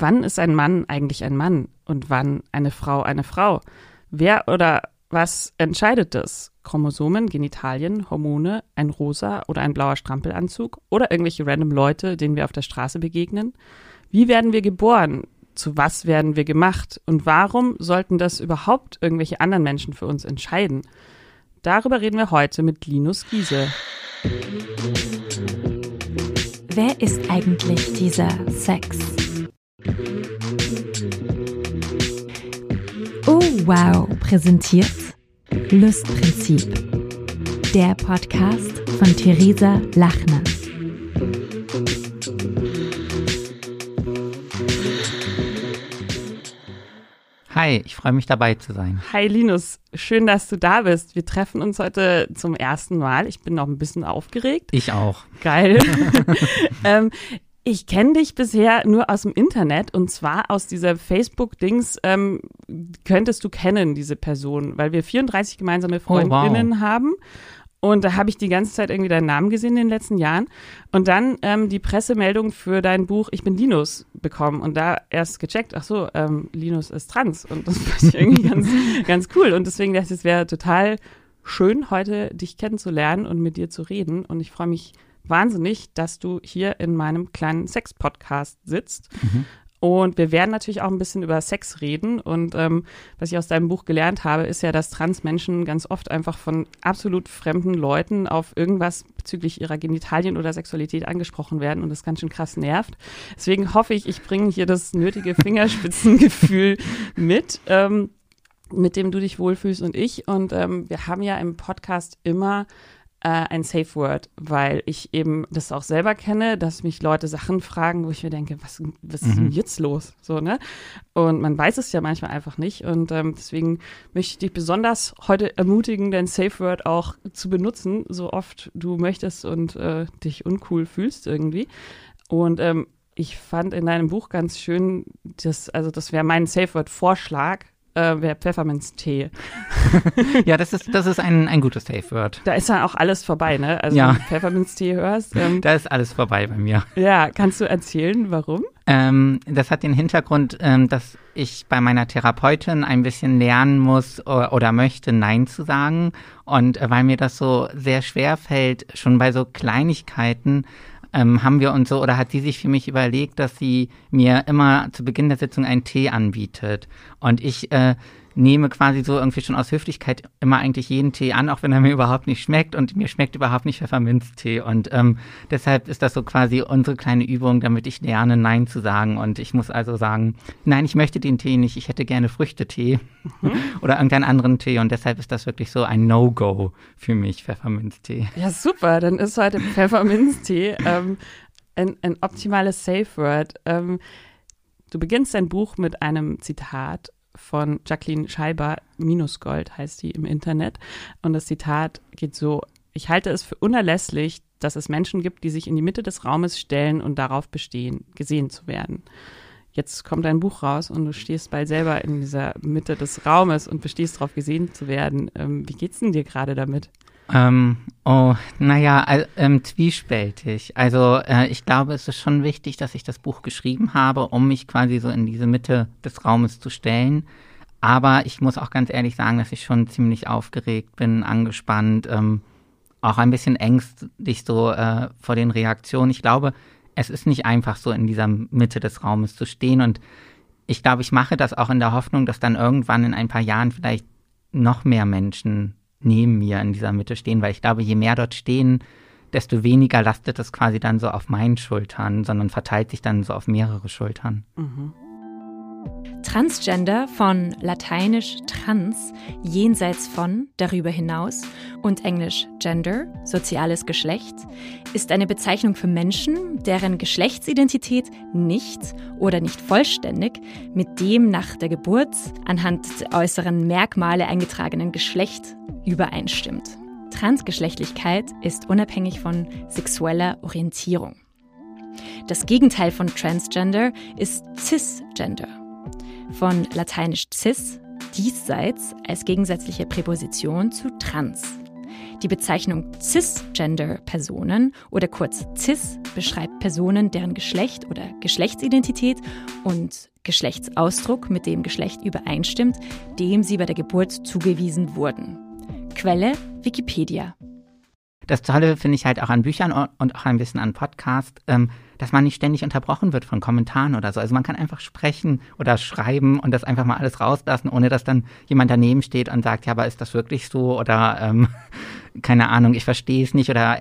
Wann ist ein Mann eigentlich ein Mann und wann eine Frau eine Frau? Wer oder was entscheidet das? Chromosomen, Genitalien, Hormone, ein rosa oder ein blauer Strampelanzug oder irgendwelche random Leute, denen wir auf der Straße begegnen? Wie werden wir geboren? Zu was werden wir gemacht? Und warum sollten das überhaupt irgendwelche anderen Menschen für uns entscheiden? Darüber reden wir heute mit Linus Giese. Wer ist eigentlich dieser Sex? Wow, präsentiert Lustprinzip. Der Podcast von Theresa Lachner. Hi, ich freue mich dabei zu sein. Hi Linus, schön, dass du da bist. Wir treffen uns heute zum ersten Mal. Ich bin noch ein bisschen aufgeregt. Ich auch. Geil. ähm, ich kenne dich bisher nur aus dem Internet und zwar aus dieser Facebook-Dings. Ähm, könntest du kennen, diese Person, weil wir 34 gemeinsame Freundinnen oh, wow. haben. Und da habe ich die ganze Zeit irgendwie deinen Namen gesehen in den letzten Jahren. Und dann ähm, die Pressemeldung für dein Buch Ich bin Linus bekommen. Und da erst gecheckt, ach so, ähm, Linus ist trans. Und das fand ich irgendwie ganz, ganz cool. Und deswegen dachte ich, es wäre total schön, heute dich kennenzulernen und mit dir zu reden. Und ich freue mich wahnsinnig, dass du hier in meinem kleinen Sex-Podcast sitzt. Mhm. Und wir werden natürlich auch ein bisschen über Sex reden. Und ähm, was ich aus deinem Buch gelernt habe, ist ja, dass Transmenschen ganz oft einfach von absolut fremden Leuten auf irgendwas bezüglich ihrer Genitalien oder Sexualität angesprochen werden und das ganz schön krass nervt. Deswegen hoffe ich, ich bringe hier das nötige Fingerspitzengefühl mit. Ähm, mit dem du dich wohlfühlst und ich. Und ähm, wir haben ja im Podcast immer äh, ein Safe Word, weil ich eben das auch selber kenne, dass mich Leute Sachen fragen, wo ich mir denke, was, was ist denn mhm. jetzt los? So, ne? Und man weiß es ja manchmal einfach nicht. Und ähm, deswegen möchte ich dich besonders heute ermutigen, dein Safe Word auch zu benutzen, so oft du möchtest und äh, dich uncool fühlst irgendwie. Und ähm, ich fand in deinem Buch ganz schön, dass, also das wäre mein Safe Word Vorschlag, äh, Pfefferminztee. ja, das ist, das ist ein, ein gutes Safe Word. Da ist dann auch alles vorbei, ne? Also ja. wenn du Pfefferminztee hörst. Ähm, da ist alles vorbei bei mir. Ja, kannst du erzählen, warum? Ähm, das hat den Hintergrund, ähm, dass ich bei meiner Therapeutin ein bisschen lernen muss oder, oder möchte, Nein zu sagen. Und äh, weil mir das so sehr schwer fällt, schon bei so Kleinigkeiten, ähm, haben wir uns so oder hat sie sich für mich überlegt, dass sie mir immer zu Beginn der Sitzung einen Tee anbietet. Und ich äh, nehme quasi so irgendwie schon aus Höflichkeit immer eigentlich jeden Tee an, auch wenn er mir überhaupt nicht schmeckt und mir schmeckt überhaupt nicht Pfefferminztee. Und ähm, deshalb ist das so quasi unsere kleine Übung, damit ich lerne, Nein zu sagen. Und ich muss also sagen, nein, ich möchte den Tee nicht, ich hätte gerne Früchtetee mhm. oder irgendeinen anderen Tee. Und deshalb ist das wirklich so ein No-Go für mich, Pfefferminztee. Ja, super, dann ist heute Pfefferminztee ähm, ein, ein optimales Safe Word. Ähm, Du beginnst dein Buch mit einem Zitat von Jacqueline Scheiber, Minusgold heißt sie im Internet. Und das Zitat geht so, ich halte es für unerlässlich, dass es Menschen gibt, die sich in die Mitte des Raumes stellen und darauf bestehen, gesehen zu werden. Jetzt kommt dein Buch raus und du stehst bald selber in dieser Mitte des Raumes und bestehst darauf, gesehen zu werden. Ähm, wie geht's denn dir gerade damit? Ähm, oh, naja, also, ähm, zwiespältig. Also äh, ich glaube, es ist schon wichtig, dass ich das Buch geschrieben habe, um mich quasi so in diese Mitte des Raumes zu stellen. Aber ich muss auch ganz ehrlich sagen, dass ich schon ziemlich aufgeregt bin, angespannt, ähm, auch ein bisschen ängstlich so äh, vor den Reaktionen. Ich glaube, es ist nicht einfach so in dieser Mitte des Raumes zu stehen und ich glaube, ich mache das auch in der Hoffnung, dass dann irgendwann in ein paar Jahren vielleicht noch mehr Menschen neben mir in dieser Mitte stehen, weil ich glaube, je mehr dort stehen, desto weniger lastet es quasi dann so auf meinen Schultern, sondern verteilt sich dann so auf mehrere Schultern. Mhm. Transgender von lateinisch trans, jenseits von, darüber hinaus und englisch gender, soziales Geschlecht, ist eine Bezeichnung für Menschen, deren Geschlechtsidentität nicht oder nicht vollständig mit dem nach der Geburt anhand der äußeren Merkmale eingetragenen Geschlecht übereinstimmt. Transgeschlechtlichkeit ist unabhängig von sexueller Orientierung. Das Gegenteil von Transgender ist Cisgender. Von lateinisch cis, diesseits, als gegensätzliche Präposition zu trans. Die Bezeichnung Cisgender-Personen oder kurz Cis beschreibt Personen, deren Geschlecht oder Geschlechtsidentität und Geschlechtsausdruck mit dem Geschlecht übereinstimmt, dem sie bei der Geburt zugewiesen wurden. Quelle Wikipedia. Das Tolle finde ich halt auch an Büchern und auch ein bisschen an Podcast, ähm, dass man nicht ständig unterbrochen wird von Kommentaren oder so. Also man kann einfach sprechen oder schreiben und das einfach mal alles rauslassen, ohne dass dann jemand daneben steht und sagt, ja, aber ist das wirklich so oder ähm, keine Ahnung, ich verstehe es nicht oder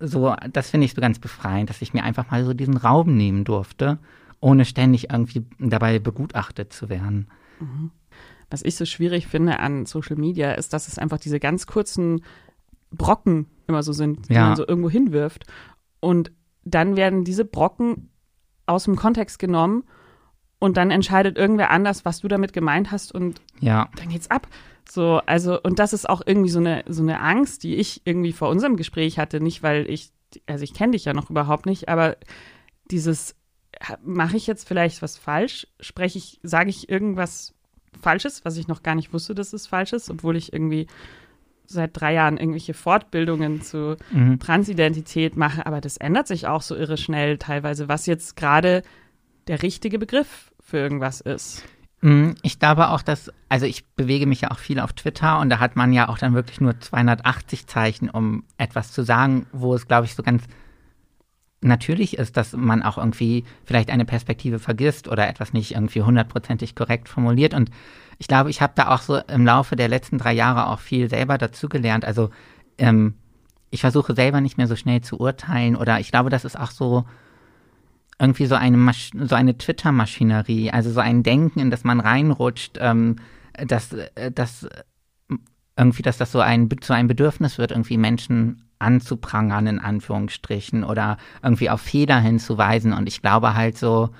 so. Das finde ich so ganz befreiend, dass ich mir einfach mal so diesen Raum nehmen durfte, ohne ständig irgendwie dabei begutachtet zu werden. Mhm was ich so schwierig finde an Social Media, ist, dass es einfach diese ganz kurzen Brocken immer so sind, die ja. man so irgendwo hinwirft. Und dann werden diese Brocken aus dem Kontext genommen und dann entscheidet irgendwer anders, was du damit gemeint hast und ja. dann geht's ab. So, also, und das ist auch irgendwie so eine, so eine Angst, die ich irgendwie vor unserem Gespräch hatte, nicht weil ich, also ich kenne dich ja noch überhaupt nicht, aber dieses, mache ich jetzt vielleicht was falsch? Spreche ich, sage ich irgendwas Falsches, was ich noch gar nicht wusste, dass es falsch ist, obwohl ich irgendwie seit drei Jahren irgendwelche Fortbildungen zu mhm. Transidentität mache. Aber das ändert sich auch so irre schnell teilweise, was jetzt gerade der richtige Begriff für irgendwas ist. Mhm, ich glaube auch, dass, also ich bewege mich ja auch viel auf Twitter und da hat man ja auch dann wirklich nur 280 Zeichen, um etwas zu sagen, wo es, glaube ich, so ganz natürlich ist, dass man auch irgendwie vielleicht eine Perspektive vergisst oder etwas nicht irgendwie hundertprozentig korrekt formuliert. Und ich glaube, ich habe da auch so im Laufe der letzten drei Jahre auch viel selber dazugelernt. Also ähm, ich versuche selber nicht mehr so schnell zu urteilen oder ich glaube, das ist auch so irgendwie so eine, Masch so eine Twitter-Maschinerie, also so ein Denken, in das man reinrutscht, ähm, dass, äh, dass irgendwie, dass das so ein, so ein Bedürfnis wird, irgendwie Menschen anzuprangern, in Anführungsstrichen, oder irgendwie auf Fehler hinzuweisen. Und ich glaube halt so,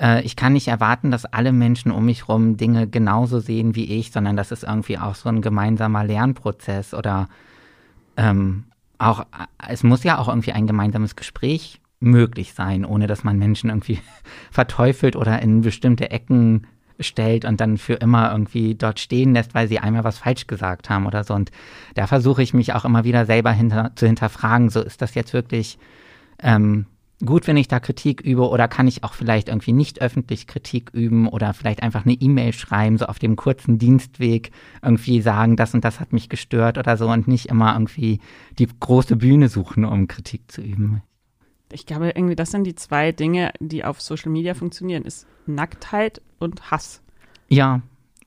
äh, ich kann nicht erwarten, dass alle Menschen um mich rum Dinge genauso sehen wie ich, sondern das ist irgendwie auch so ein gemeinsamer Lernprozess oder ähm, auch, äh, es muss ja auch irgendwie ein gemeinsames Gespräch möglich sein, ohne dass man Menschen irgendwie verteufelt oder in bestimmte Ecken stellt und dann für immer irgendwie dort stehen lässt, weil sie einmal was falsch gesagt haben oder so. Und da versuche ich mich auch immer wieder selber hinter, zu hinterfragen, so ist das jetzt wirklich ähm, gut, wenn ich da Kritik übe oder kann ich auch vielleicht irgendwie nicht öffentlich Kritik üben oder vielleicht einfach eine E-Mail schreiben, so auf dem kurzen Dienstweg irgendwie sagen, das und das hat mich gestört oder so und nicht immer irgendwie die große Bühne suchen, um Kritik zu üben. Ich glaube, irgendwie, das sind die zwei Dinge, die auf Social Media funktionieren, ist Nacktheit und Hass. Ja,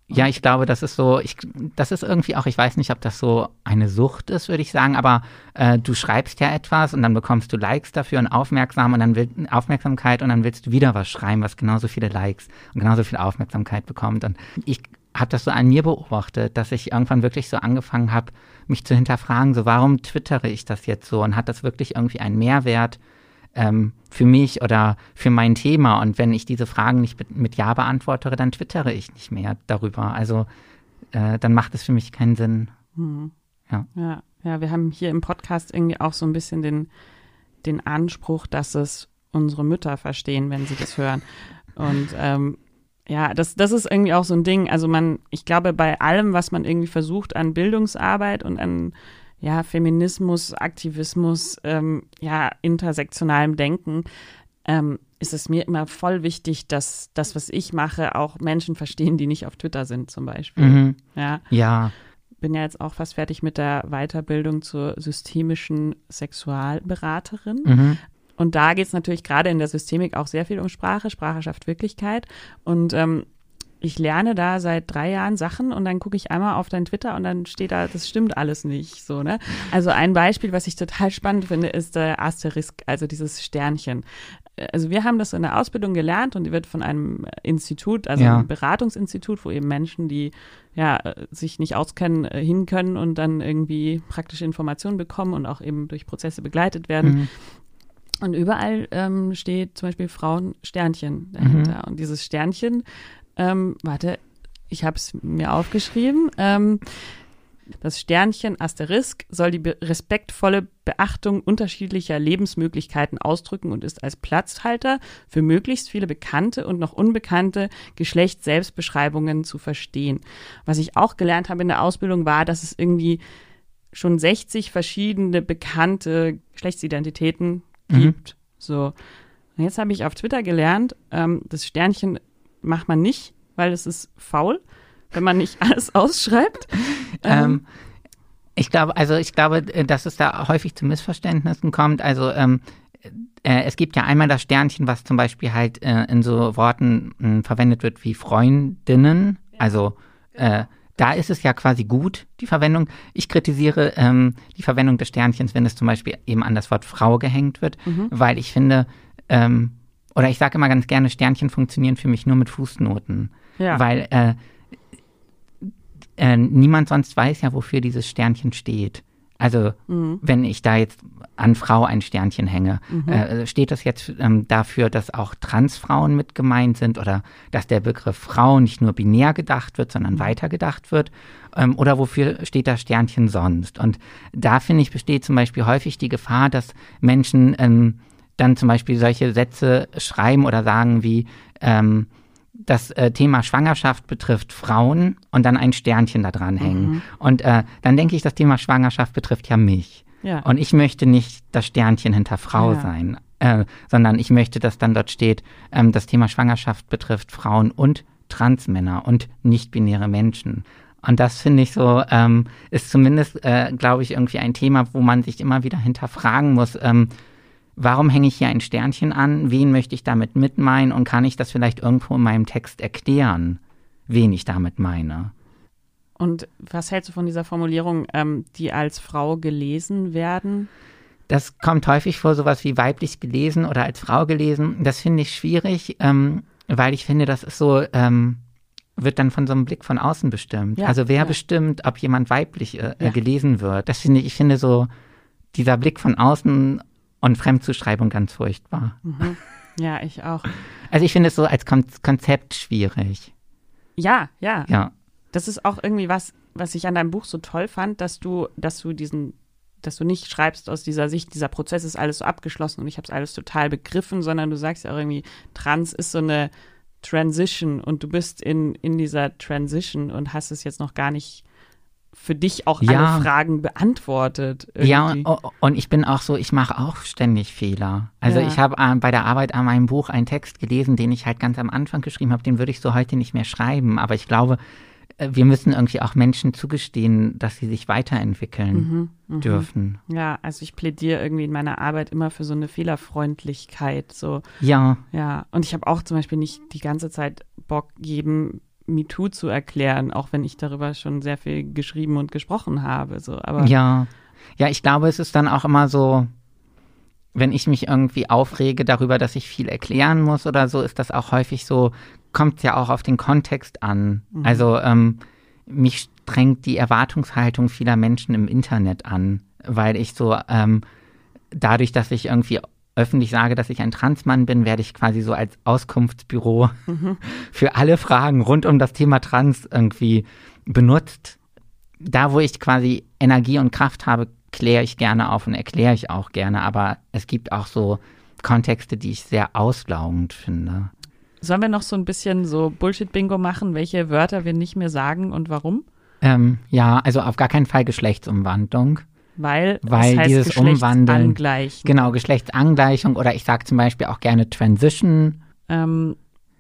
ja, ich glaube, das ist so, ich, das ist irgendwie auch, ich weiß nicht, ob das so eine Sucht ist, würde ich sagen, aber äh, du schreibst ja etwas und dann bekommst du Likes dafür und Aufmerksam und dann will, Aufmerksamkeit und dann willst du wieder was schreiben, was genauso viele Likes und genauso viel Aufmerksamkeit bekommt. Und ich habe das so an mir beobachtet, dass ich irgendwann wirklich so angefangen habe, mich zu hinterfragen, so warum twittere ich das jetzt so und hat das wirklich irgendwie einen Mehrwert? Ähm, für mich oder für mein Thema. Und wenn ich diese Fragen nicht mit, mit Ja beantworte, dann twittere ich nicht mehr darüber. Also äh, dann macht es für mich keinen Sinn. Hm. Ja. ja. Ja, wir haben hier im Podcast irgendwie auch so ein bisschen den, den Anspruch, dass es unsere Mütter verstehen, wenn sie das hören. Und ähm, ja, das, das ist irgendwie auch so ein Ding. Also man, ich glaube, bei allem, was man irgendwie versucht an Bildungsarbeit und an ja, Feminismus, Aktivismus, ähm, ja, intersektionalem Denken, ähm, ist es mir immer voll wichtig, dass das, was ich mache, auch Menschen verstehen, die nicht auf Twitter sind, zum Beispiel. Mhm. Ja. Ja. Bin ja jetzt auch fast fertig mit der Weiterbildung zur systemischen Sexualberaterin. Mhm. Und da geht es natürlich gerade in der Systemik auch sehr viel um Sprache. Sprache schafft Wirklichkeit. Und ähm, ich lerne da seit drei Jahren Sachen und dann gucke ich einmal auf dein Twitter und dann steht da, das stimmt alles nicht. So, ne? Also ein Beispiel, was ich total spannend finde, ist der Asterisk, also dieses Sternchen. Also wir haben das in der Ausbildung gelernt und die wird von einem Institut, also Ja. einem Beratungsinstitut, wo eben Menschen, die ja sich nicht auskennen, äh, hin können und dann irgendwie praktische Informationen bekommen und auch eben durch Prozesse begleitet werden. Mhm. Und überall ähm, steht zum Beispiel Frauen-Sternchen dahinter. Und dieses Sternchen, ähm, warte, ich habe es mir aufgeschrieben. Ähm, das Sternchen Asterisk soll die be respektvolle Beachtung unterschiedlicher Lebensmöglichkeiten ausdrücken und ist als Platzhalter für möglichst viele bekannte und noch unbekannte Geschlechtsselbstbeschreibungen zu verstehen. Was ich auch gelernt habe in der Ausbildung war, dass es irgendwie schon 60 verschiedene bekannte Geschlechtsidentitäten Mhm. gibt. So. Und jetzt habe ich auf Twitter gelernt, ähm, das Sternchen macht man nicht, weil es ist faul, wenn man nicht alles ausschreibt. Ähm, ich glaube, also ich glaube, äh, dass es da häufig zu Missverständnissen kommt. Also ähm, äh, es gibt ja einmal das Sternchen, was zum Beispiel halt äh, in so Worten mh, verwendet wird wie Freundinnen. Also äh, da ist es ja quasi gut, die Verwendung. Ich kritisiere ähm, die Verwendung des Sternchens, wenn es zum Beispiel eben an das Wort Frau gehängt wird, weil ich finde, ähm, oder ich sage immer ganz gerne, Sternchen funktionieren für mich nur mit Fußnoten. Ja. Weil äh, äh, niemand sonst weiß ja, wofür dieses Sternchen steht. Also wenn ich da jetzt an Frau ein Sternchen hänge, äh, steht das jetzt ähm, dafür, dass auch Transfrauen mit gemeint sind oder dass der Begriff Frau nicht nur binär gedacht wird, sondern weiter gedacht wird? Ähm, oder wofür steht das Sternchen sonst? Und da finde ich besteht zum Beispiel häufig die Gefahr, dass Menschen ähm, dann zum Beispiel solche Sätze schreiben oder sagen wie ähm, das äh, Thema Schwangerschaft betrifft Frauen und dann ein Sternchen da dran hängen. Und äh, dann denke ich, das Thema Schwangerschaft betrifft ja mich. Ja. Und ich möchte nicht das Sternchen hinter Frau Ja. sein, äh, sondern ich möchte, dass dann dort steht, ähm, das Thema Schwangerschaft betrifft Frauen und Transmänner und nicht-binäre Menschen. Und das finde ich so, ähm, ist zumindest, äh, glaube ich, irgendwie ein Thema, wo man sich immer wieder hinterfragen muss, ähm, warum hänge ich hier ein Sternchen an? Wen möchte ich damit mitmeinen? Und kann ich das vielleicht irgendwo in meinem Text erklären, wen ich damit meine? Und was hältst du von dieser Formulierung, ähm, die als Frau gelesen werden? Das kommt häufig vor, sowas wie weiblich gelesen oder als Frau gelesen. Das finde ich schwierig, ähm, weil ich finde, das ist so, ähm, wird dann von so einem Blick von außen bestimmt. Ja, also wer ja. bestimmt, ob jemand weiblich äh, Ja. gelesen wird? Das finde ich, ich finde so, dieser Blick von außen und Fremdzuschreibung ganz furchtbar. Ja, ich auch. Also ich finde es so als Kon Konzept schwierig. Ja, ja. Ja. Das ist auch irgendwie was, was ich an deinem Buch so toll fand, dass du, dass du diesen, dass du nicht schreibst aus dieser Sicht, dieser Prozess ist alles so abgeschlossen und ich habe es alles total begriffen, sondern du sagst ja auch irgendwie, Trans ist so eine Transition und du bist in, in dieser Transition und hast es jetzt noch gar nicht für dich auch Ja. alle Fragen beantwortet. Ja, irgendwie. o- und ich bin auch so, ich mache auch ständig Fehler. Also Ja. ich habe äh, bei der Arbeit an meinem Buch einen Text gelesen, den ich halt ganz am Anfang geschrieben habe, den würde ich so heute nicht mehr schreiben. Aber ich glaube, äh, wir müssen irgendwie auch Menschen zugestehen, dass sie sich weiterentwickeln Mhm, dürfen. Ja, also ich plädiere irgendwie in meiner Arbeit immer für so eine Fehlerfreundlichkeit. So, Ja, ja. Und ich habe auch zum Beispiel nicht die ganze Zeit Bock, jedem MeToo zu erklären, auch wenn ich darüber schon sehr viel geschrieben und gesprochen habe. So, aber ja. Ja, ich glaube, es ist dann auch immer so, wenn ich mich irgendwie aufrege darüber, dass ich viel erklären muss oder so, ist das auch häufig so, kommt ja auch auf den Kontext an. Also ähm, mich strengt die Erwartungshaltung vieler Menschen im Internet an, weil ich so ähm, dadurch, dass ich irgendwie öffentlich sage, dass ich ein Transmann bin, werde ich quasi so als Auskunftsbüro für alle Fragen rund um das Thema Trans irgendwie benutzt. Da, wo ich quasi Energie und Kraft habe, kläre ich gerne auf und erkläre ich auch gerne, aber es gibt auch so Kontexte, die ich sehr auslaugend finde. sollen wir noch so ein bisschen so Bullshit-Bingo machen, welche Wörter wir nicht mehr sagen und warum? Ähm, ja, also auf gar keinen Fall Geschlechtsumwandlung. Weil, Weil heißt dieses Umwandeln-. Genau, Geschlechtsangleichung oder ich sage zum Beispiel auch gerne Transition. Ähm,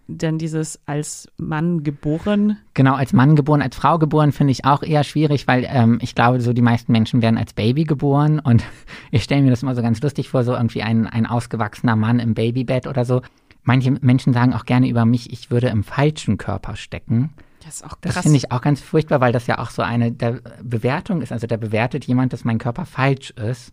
denn dieses als Mann geboren, Genau, als Mann geboren, als Frau geboren finde ich auch eher schwierig, weil ähm, ich glaube, so die meisten Menschen werden als Baby geboren und ich stelle mir das immer so ganz lustig vor, so irgendwie ein, ein ausgewachsener Mann im Babybett oder so. Manche Menschen sagen auch gerne über mich, ich würde im falschen Körper stecken. Das ist auch Das krass. finde ich auch ganz furchtbar, weil das ja auch so eine Bewertung ist. Also da bewertet jemand, dass mein Körper falsch ist.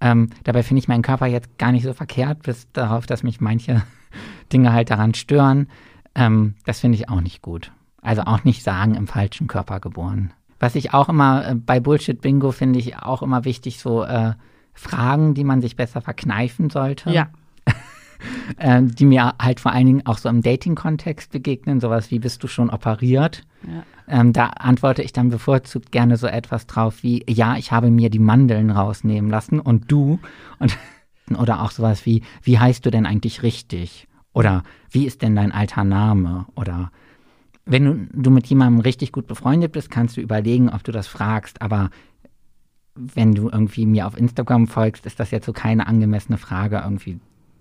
Ähm, dabei finde ich meinen Körper jetzt gar nicht so verkehrt, bis darauf, dass mich manche Dinge halt daran stören. Ähm, das finde ich auch nicht gut. Also auch nicht sagen, im falschen Körper geboren. Was ich auch immer äh, bei Bullshit Bingo finde ich auch immer wichtig, so äh, Fragen, die man sich besser verkneifen sollte ja, ähm, die mir halt vor allen Dingen auch so im Dating-Kontext begegnen, sowas wie bist du schon operiert? Ja. Ähm, da antworte ich dann bevorzugt gerne so etwas drauf wie, ja, ich habe mir die Mandeln rausnehmen lassen und du? Und, oder auch sowas wie, wie heißt du denn eigentlich richtig? Oder wie ist denn dein alter Name? Oder wenn du, du mit jemandem richtig gut befreundet bist, kannst du überlegen, ob du das fragst, aber wenn du irgendwie mir auf Instagram folgst, ist das jetzt so keine angemessene Frage, irgendwie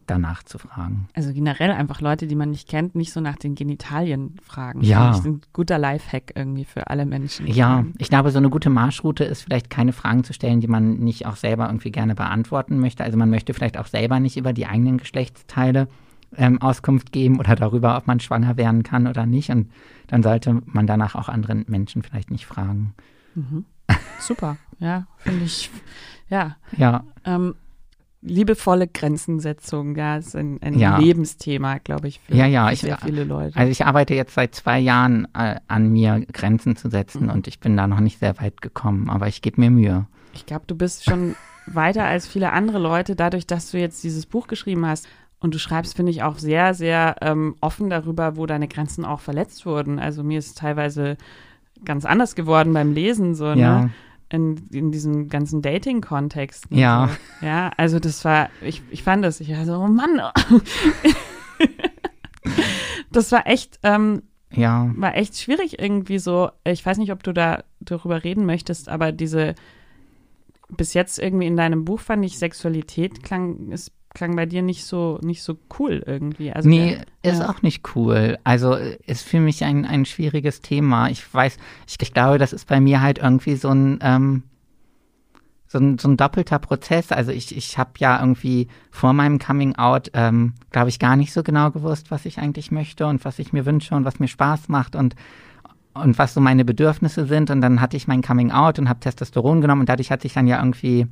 danach zu fragen. also generell einfach Leute, die man nicht kennt, nicht so nach den Genitalien fragen. Ja. Finde ich ein guter Lifehack irgendwie für alle Menschen. Ja, ich glaube, so eine gute Marschroute ist vielleicht keine Fragen zu stellen, die man nicht auch selber irgendwie gerne beantworten möchte. Also man möchte vielleicht auch selber nicht über die eigenen Geschlechtsteile ähm, Auskunft geben oder darüber, ob man schwanger werden kann oder nicht. Und dann sollte man danach auch anderen Menschen vielleicht nicht fragen. Super, ja, finde ich, ja. Ja, Ähm, liebevolle Grenzensetzung, ja, ist ein, ein Ja. Lebensthema, glaube ich, für, Ja, ja, für ich- sehr viele Leute. also ich arbeite jetzt seit zwei Jahren äh, an mir, Grenzen zu setzen und ich bin da noch nicht sehr weit gekommen, aber ich gebe mir Mühe. Ich glaube, du bist schon weiter als viele andere Leute, dadurch, dass du jetzt dieses Buch geschrieben hast. Und du schreibst, finde ich, auch sehr, sehr ähm, offen darüber, wo deine Grenzen auch verletzt wurden. Also mir ist teilweise ganz anders geworden beim Lesen, so, Ja. ne? In, in diesem ganzen Dating-Kontext. Ja. So. Ja, also das war, ich, ich fand das, ich war so, oh Mann. das war echt, ähm, Ja, war echt schwierig irgendwie so. Ich weiß nicht, ob du da darüber reden möchtest, aber diese bis jetzt irgendwie in deinem Buch fand ich Sexualität klang es klang bei dir nicht so nicht so cool irgendwie. Also nee, der- ist ja. auch nicht cool. Also ist für mich ein, ein schwieriges Thema. Ich weiß, ich, ich glaube, das ist bei mir halt irgendwie so ein, ähm, so ein, so ein doppelter Prozess. Also ich, ich habe ja irgendwie vor meinem Coming Out, ähm, glaube ich, gar nicht so genau gewusst, was ich eigentlich möchte und was ich mir wünsche und was mir Spaß macht und und was so meine Bedürfnisse sind. Und dann hatte ich mein Coming Out und habe Testosteron genommen und dadurch hatte ich dann ja irgendwie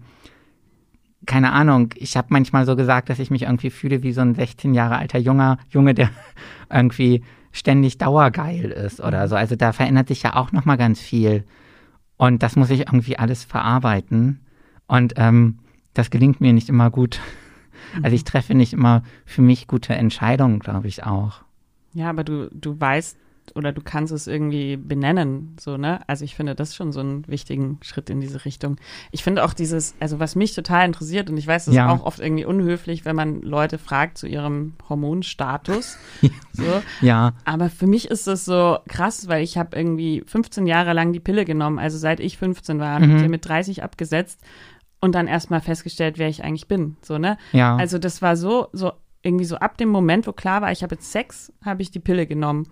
keine Ahnung, ich habe manchmal so gesagt, dass ich mich irgendwie fühle wie so ein 16 Jahre alter junger Junge, der irgendwie ständig dauergeil ist oder so. Also da verändert sich ja auch noch mal ganz viel und das muss ich irgendwie alles verarbeiten und ähm, das gelingt mir nicht immer gut. Also ich treffe nicht immer für mich gute Entscheidungen, glaube ich auch. Ja, aber du du weißt oder du kannst es irgendwie benennen, so, ne? Also ich finde das schon so einen wichtigen Schritt in diese Richtung. Ich finde auch dieses, also was mich total interessiert, und ich weiß, das Ja. ist auch oft irgendwie unhöflich, wenn man Leute fragt zu ihrem Hormonstatus. so. Ja, Aber für mich ist das so krass, weil ich habe irgendwie 15 Jahre lang die Pille genommen, also seit ich 15 war, Mhm. die mit 30 abgesetzt und dann erstmal festgestellt, wer ich eigentlich bin, so, ne? ja. Also das war so, so irgendwie so ab dem Moment, wo klar war, ich habe jetzt Sex, habe ich die Pille genommen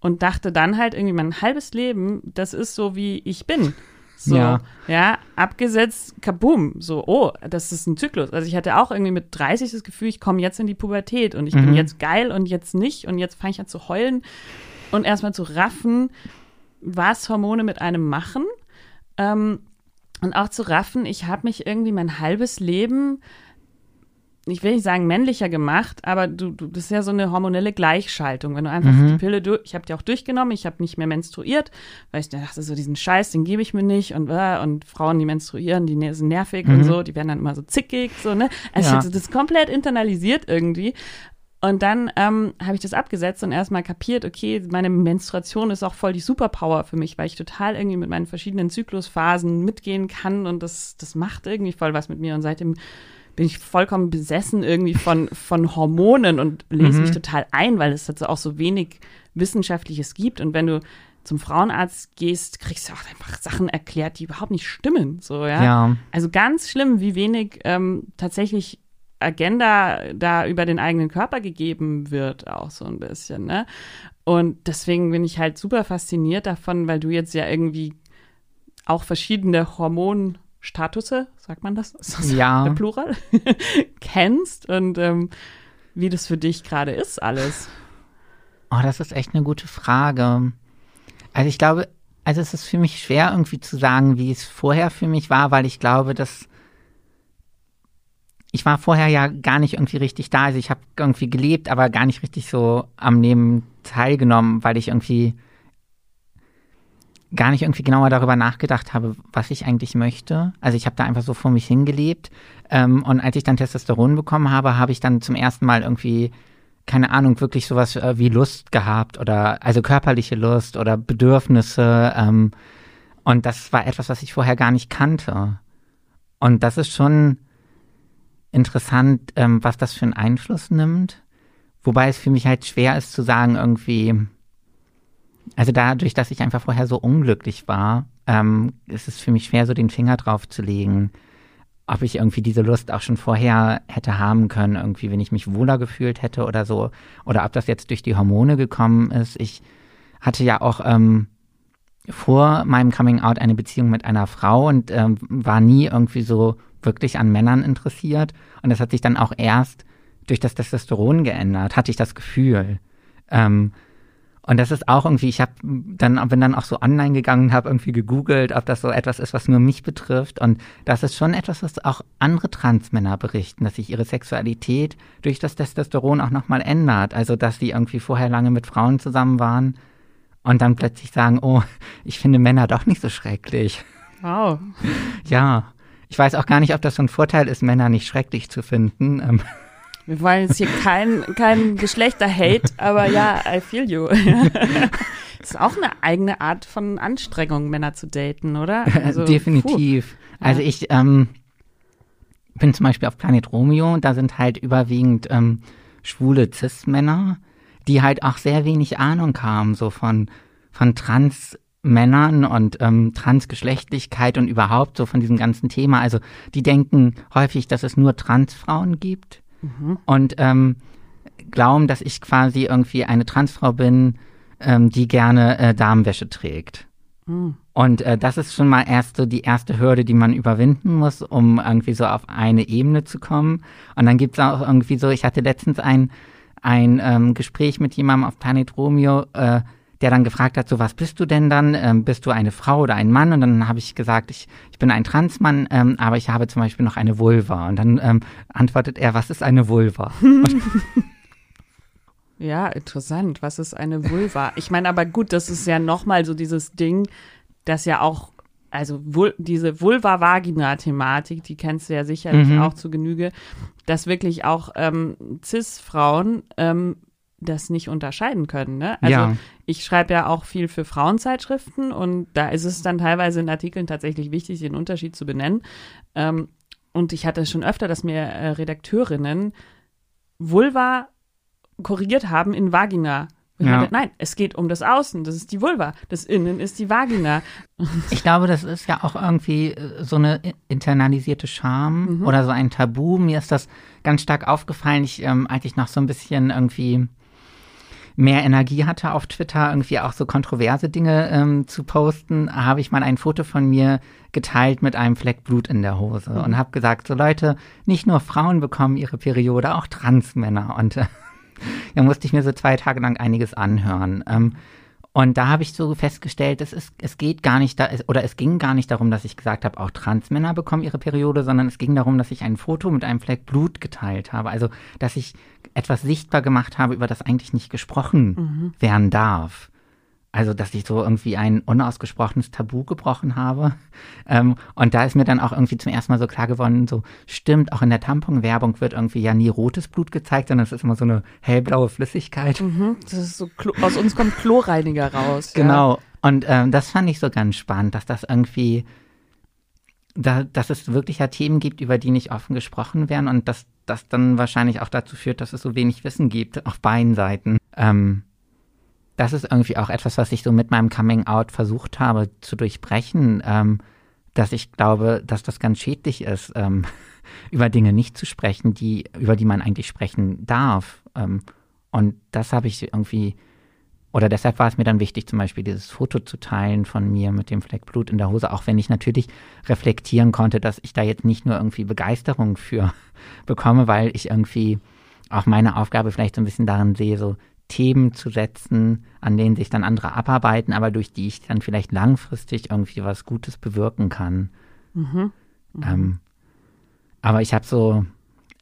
und dachte dann halt irgendwie mein halbes Leben, das ist so wie ich bin. So, Ja. ja, abgesetzt, kaboom, so, oh, das ist ein Zyklus. Also ich hatte auch irgendwie mit 30 das Gefühl, ich komme jetzt in die Pubertät und ich bin Mhm. jetzt geil und jetzt nicht und jetzt fange ich an zu heulen und erstmal zu raffen, was Hormone mit einem machen. Ähm, und auch zu raffen, ich habe mich irgendwie mein halbes Leben, ich will nicht sagen männlicher gemacht, aber du, du, das ist ja so eine hormonelle Gleichschaltung. Wenn du einfach Mhm. die Pille, durch, ich habe die auch durchgenommen, ich habe nicht mehr menstruiert, weil ich dachte, so diesen Scheiß, den gebe ich mir nicht und, äh, und Frauen, die menstruieren, die ne- sind nervig und so, die werden dann immer so zickig, so, ne? Also Mhm. Ja. ich hatte das komplett internalisiert irgendwie. Und dann ähm, habe ich das abgesetzt und erstmal kapiert, okay, meine Menstruation ist auch voll die Superpower für mich, weil ich total irgendwie mit meinen verschiedenen Zyklusphasen mitgehen kann und das, das macht irgendwie voll was mit mir. Und seitdem bin ich vollkommen besessen irgendwie von, von Hormonen und lese mich total ein, weil es dazu auch so wenig Wissenschaftliches gibt. Und wenn du zum Frauenarzt gehst, kriegst du auch einfach Sachen erklärt, die überhaupt nicht stimmen. So, ja. Ja. Also ganz schlimm, wie wenig ähm, tatsächlich Agenda da über den eigenen Körper gegeben wird, auch so ein bisschen, ne? Und deswegen bin ich halt super fasziniert davon, weil du jetzt ja irgendwie auch verschiedene Hormonstatusse, sagt man das? Ist das Ja. der Plural? kennst und ähm, wie das für dich gerade ist, alles. Oh, das ist echt eine gute Frage. Also ich glaube, also es ist für mich schwer irgendwie zu sagen, wie es vorher für mich war, weil ich glaube, dass ich war vorher ja gar nicht irgendwie richtig da. Also ich habe irgendwie gelebt, aber gar nicht richtig so am Leben teilgenommen, weil ich irgendwie gar nicht irgendwie genauer darüber nachgedacht habe, was ich eigentlich möchte. Also ich habe da einfach so vor mich hingelebt. Ähm, und als ich dann Testosteron bekommen habe, habe ich dann zum ersten Mal irgendwie keine Ahnung, wirklich sowas äh, wie Lust gehabt oder also körperliche Lust oder Bedürfnisse. Ähm, und das war etwas, was ich vorher gar nicht kannte. Und das ist schon interessant, ähm, was das für einen Einfluss nimmt. Wobei es für mich halt schwer ist zu sagen, irgendwie, also dadurch, dass ich einfach vorher so unglücklich war, ähm, ist es für mich schwer, so den Finger drauf zu legen, ob ich irgendwie diese Lust auch schon vorher hätte haben können, irgendwie, wenn ich mich wohler gefühlt hätte oder so, oder ob das jetzt durch die Hormone gekommen ist. Ich hatte ja auch ähm, vor meinem Coming Out eine Beziehung mit einer Frau und ähm, war nie irgendwie so wirklich an Männern interessiert. Und das hat sich dann auch erst durch das Testosteron geändert, hatte ich das Gefühl. Ähm, und das ist auch irgendwie, ich habe dann bin dann auch so online gegangen, habe irgendwie gegoogelt, ob das so etwas ist, was nur mich betrifft. Und das ist schon etwas, was auch andere Transmänner berichten, dass sich ihre Sexualität durch das Testosteron auch nochmal ändert. Also dass die irgendwie vorher lange mit Frauen zusammen waren und dann plötzlich sagen, oh, ich finde Männer doch nicht so schrecklich. Wow. Ja, ich weiß auch gar nicht, ob das so ein Vorteil ist, Männer nicht schrecklich zu finden. Wir wollen jetzt hier kein, kein Geschlechter-Hate, aber ja, I feel you. Das ist auch eine eigene Art von Anstrengung, Männer zu daten, oder? Also, Definitiv. Also ich ähm, bin zum Beispiel auf Planet Romeo, da sind halt überwiegend ähm, schwule Cis-Männer, die halt auch sehr wenig Ahnung haben, so von, von Trans-Männern und ähm, Transgeschlechtlichkeit und überhaupt so von diesem ganzen Thema. Also die denken häufig, dass es nur Transfrauen gibt und ähm, glauben, dass ich quasi irgendwie eine Transfrau bin, ähm, die gerne äh, Damenwäsche trägt. Und äh, das ist schon mal erste, die erste Hürde, die man überwinden muss, um irgendwie so auf eine Ebene zu kommen. Und dann gibt's auch irgendwie so, ich hatte letztens ein, ein ähm, Gespräch mit jemandem auf Planet Romeo, äh, der dann gefragt hat, so was bist du denn dann? Ähm, bist du eine Frau oder ein Mann? Und dann habe ich gesagt, ich, ich bin ein Transmann, ähm, aber ich habe zum Beispiel noch eine Vulva. Und dann ähm, antwortet er, was ist eine Vulva? Ja, interessant. Was ist eine Vulva? Ich meine, aber gut, das ist ja nochmal so dieses Ding, das ja auch, also Vul diese Vulva-Vagina-Thematik, die kennst du ja sicherlich Mhm. auch zu Genüge, dass wirklich auch ähm, Cis-Frauen ähm, das nicht unterscheiden können. Ne? Also Ja. ich schreibe ja auch viel für Frauenzeitschriften und da ist es dann teilweise in Artikeln tatsächlich wichtig, den Unterschied zu benennen. Ähm, und ich hatte schon öfter, dass mir äh, Redakteurinnen Vulva korrigiert haben in Vagina. Ja. meinte, nein, es geht um das Außen, das ist die Vulva, das Innen ist die Vagina. Ich glaube, das ist ja auch irgendwie äh, so eine internalisierte Scham oder so ein Tabu. Mir ist das ganz stark aufgefallen, ich, ähm, als ich noch so ein bisschen irgendwie mehr Energie hatte auf Twitter, irgendwie auch so kontroverse Dinge ähm, zu posten, habe ich mal ein Foto von mir geteilt mit einem Fleck Blut in der Hose und habe gesagt, so Leute, nicht nur Frauen bekommen ihre Periode, auch Transmänner. Und äh, da musste ich mir so zwei Tage lang einiges anhören. Ähm, und da habe ich so festgestellt, es, ist, es geht gar nicht da, oder es ging gar nicht darum, dass ich gesagt habe, auch Transmänner bekommen ihre Periode, sondern es ging darum, dass ich ein Foto mit einem Fleck Blut geteilt habe. Also, dass ich etwas sichtbar gemacht habe, über das eigentlich nicht gesprochen werden darf. Also, dass ich so irgendwie ein unausgesprochenes Tabu gebrochen habe. Ähm, und da ist mir dann auch irgendwie zum ersten Mal so klar geworden, so stimmt, auch in der Tamponwerbung wird irgendwie ja nie rotes Blut gezeigt, sondern es ist immer so eine hellblaue Flüssigkeit. Das ist so, aus uns kommt Chlorreiniger raus. Ja. Genau. Und ähm, das fand ich so ganz spannend, dass das irgendwie, da, dass es wirklich ja Themen gibt, über die nicht offen gesprochen werden und dass das dann wahrscheinlich auch dazu führt, dass es so wenig Wissen gibt auf beiden Seiten. Ähm, das ist irgendwie auch etwas, was ich so mit meinem Coming Out versucht habe zu durchbrechen, ähm, dass ich glaube, dass das ganz schädlich ist, ähm, über Dinge nicht zu sprechen, die, über die man eigentlich sprechen darf. Ähm, und das habe ich irgendwie, oder deshalb war es mir dann wichtig, zum Beispiel dieses Foto zu teilen von mir mit dem Fleck Blut in der Hose, auch wenn ich natürlich reflektieren konnte, dass ich da jetzt nicht nur irgendwie Begeisterung für bekomme, weil ich irgendwie auch meine Aufgabe vielleicht so ein bisschen darin sehe, so Themen zu setzen, an denen sich dann andere abarbeiten, aber durch die ich dann vielleicht langfristig irgendwie was Gutes bewirken kann. Mhm. Mhm. Ähm, aber ich habe so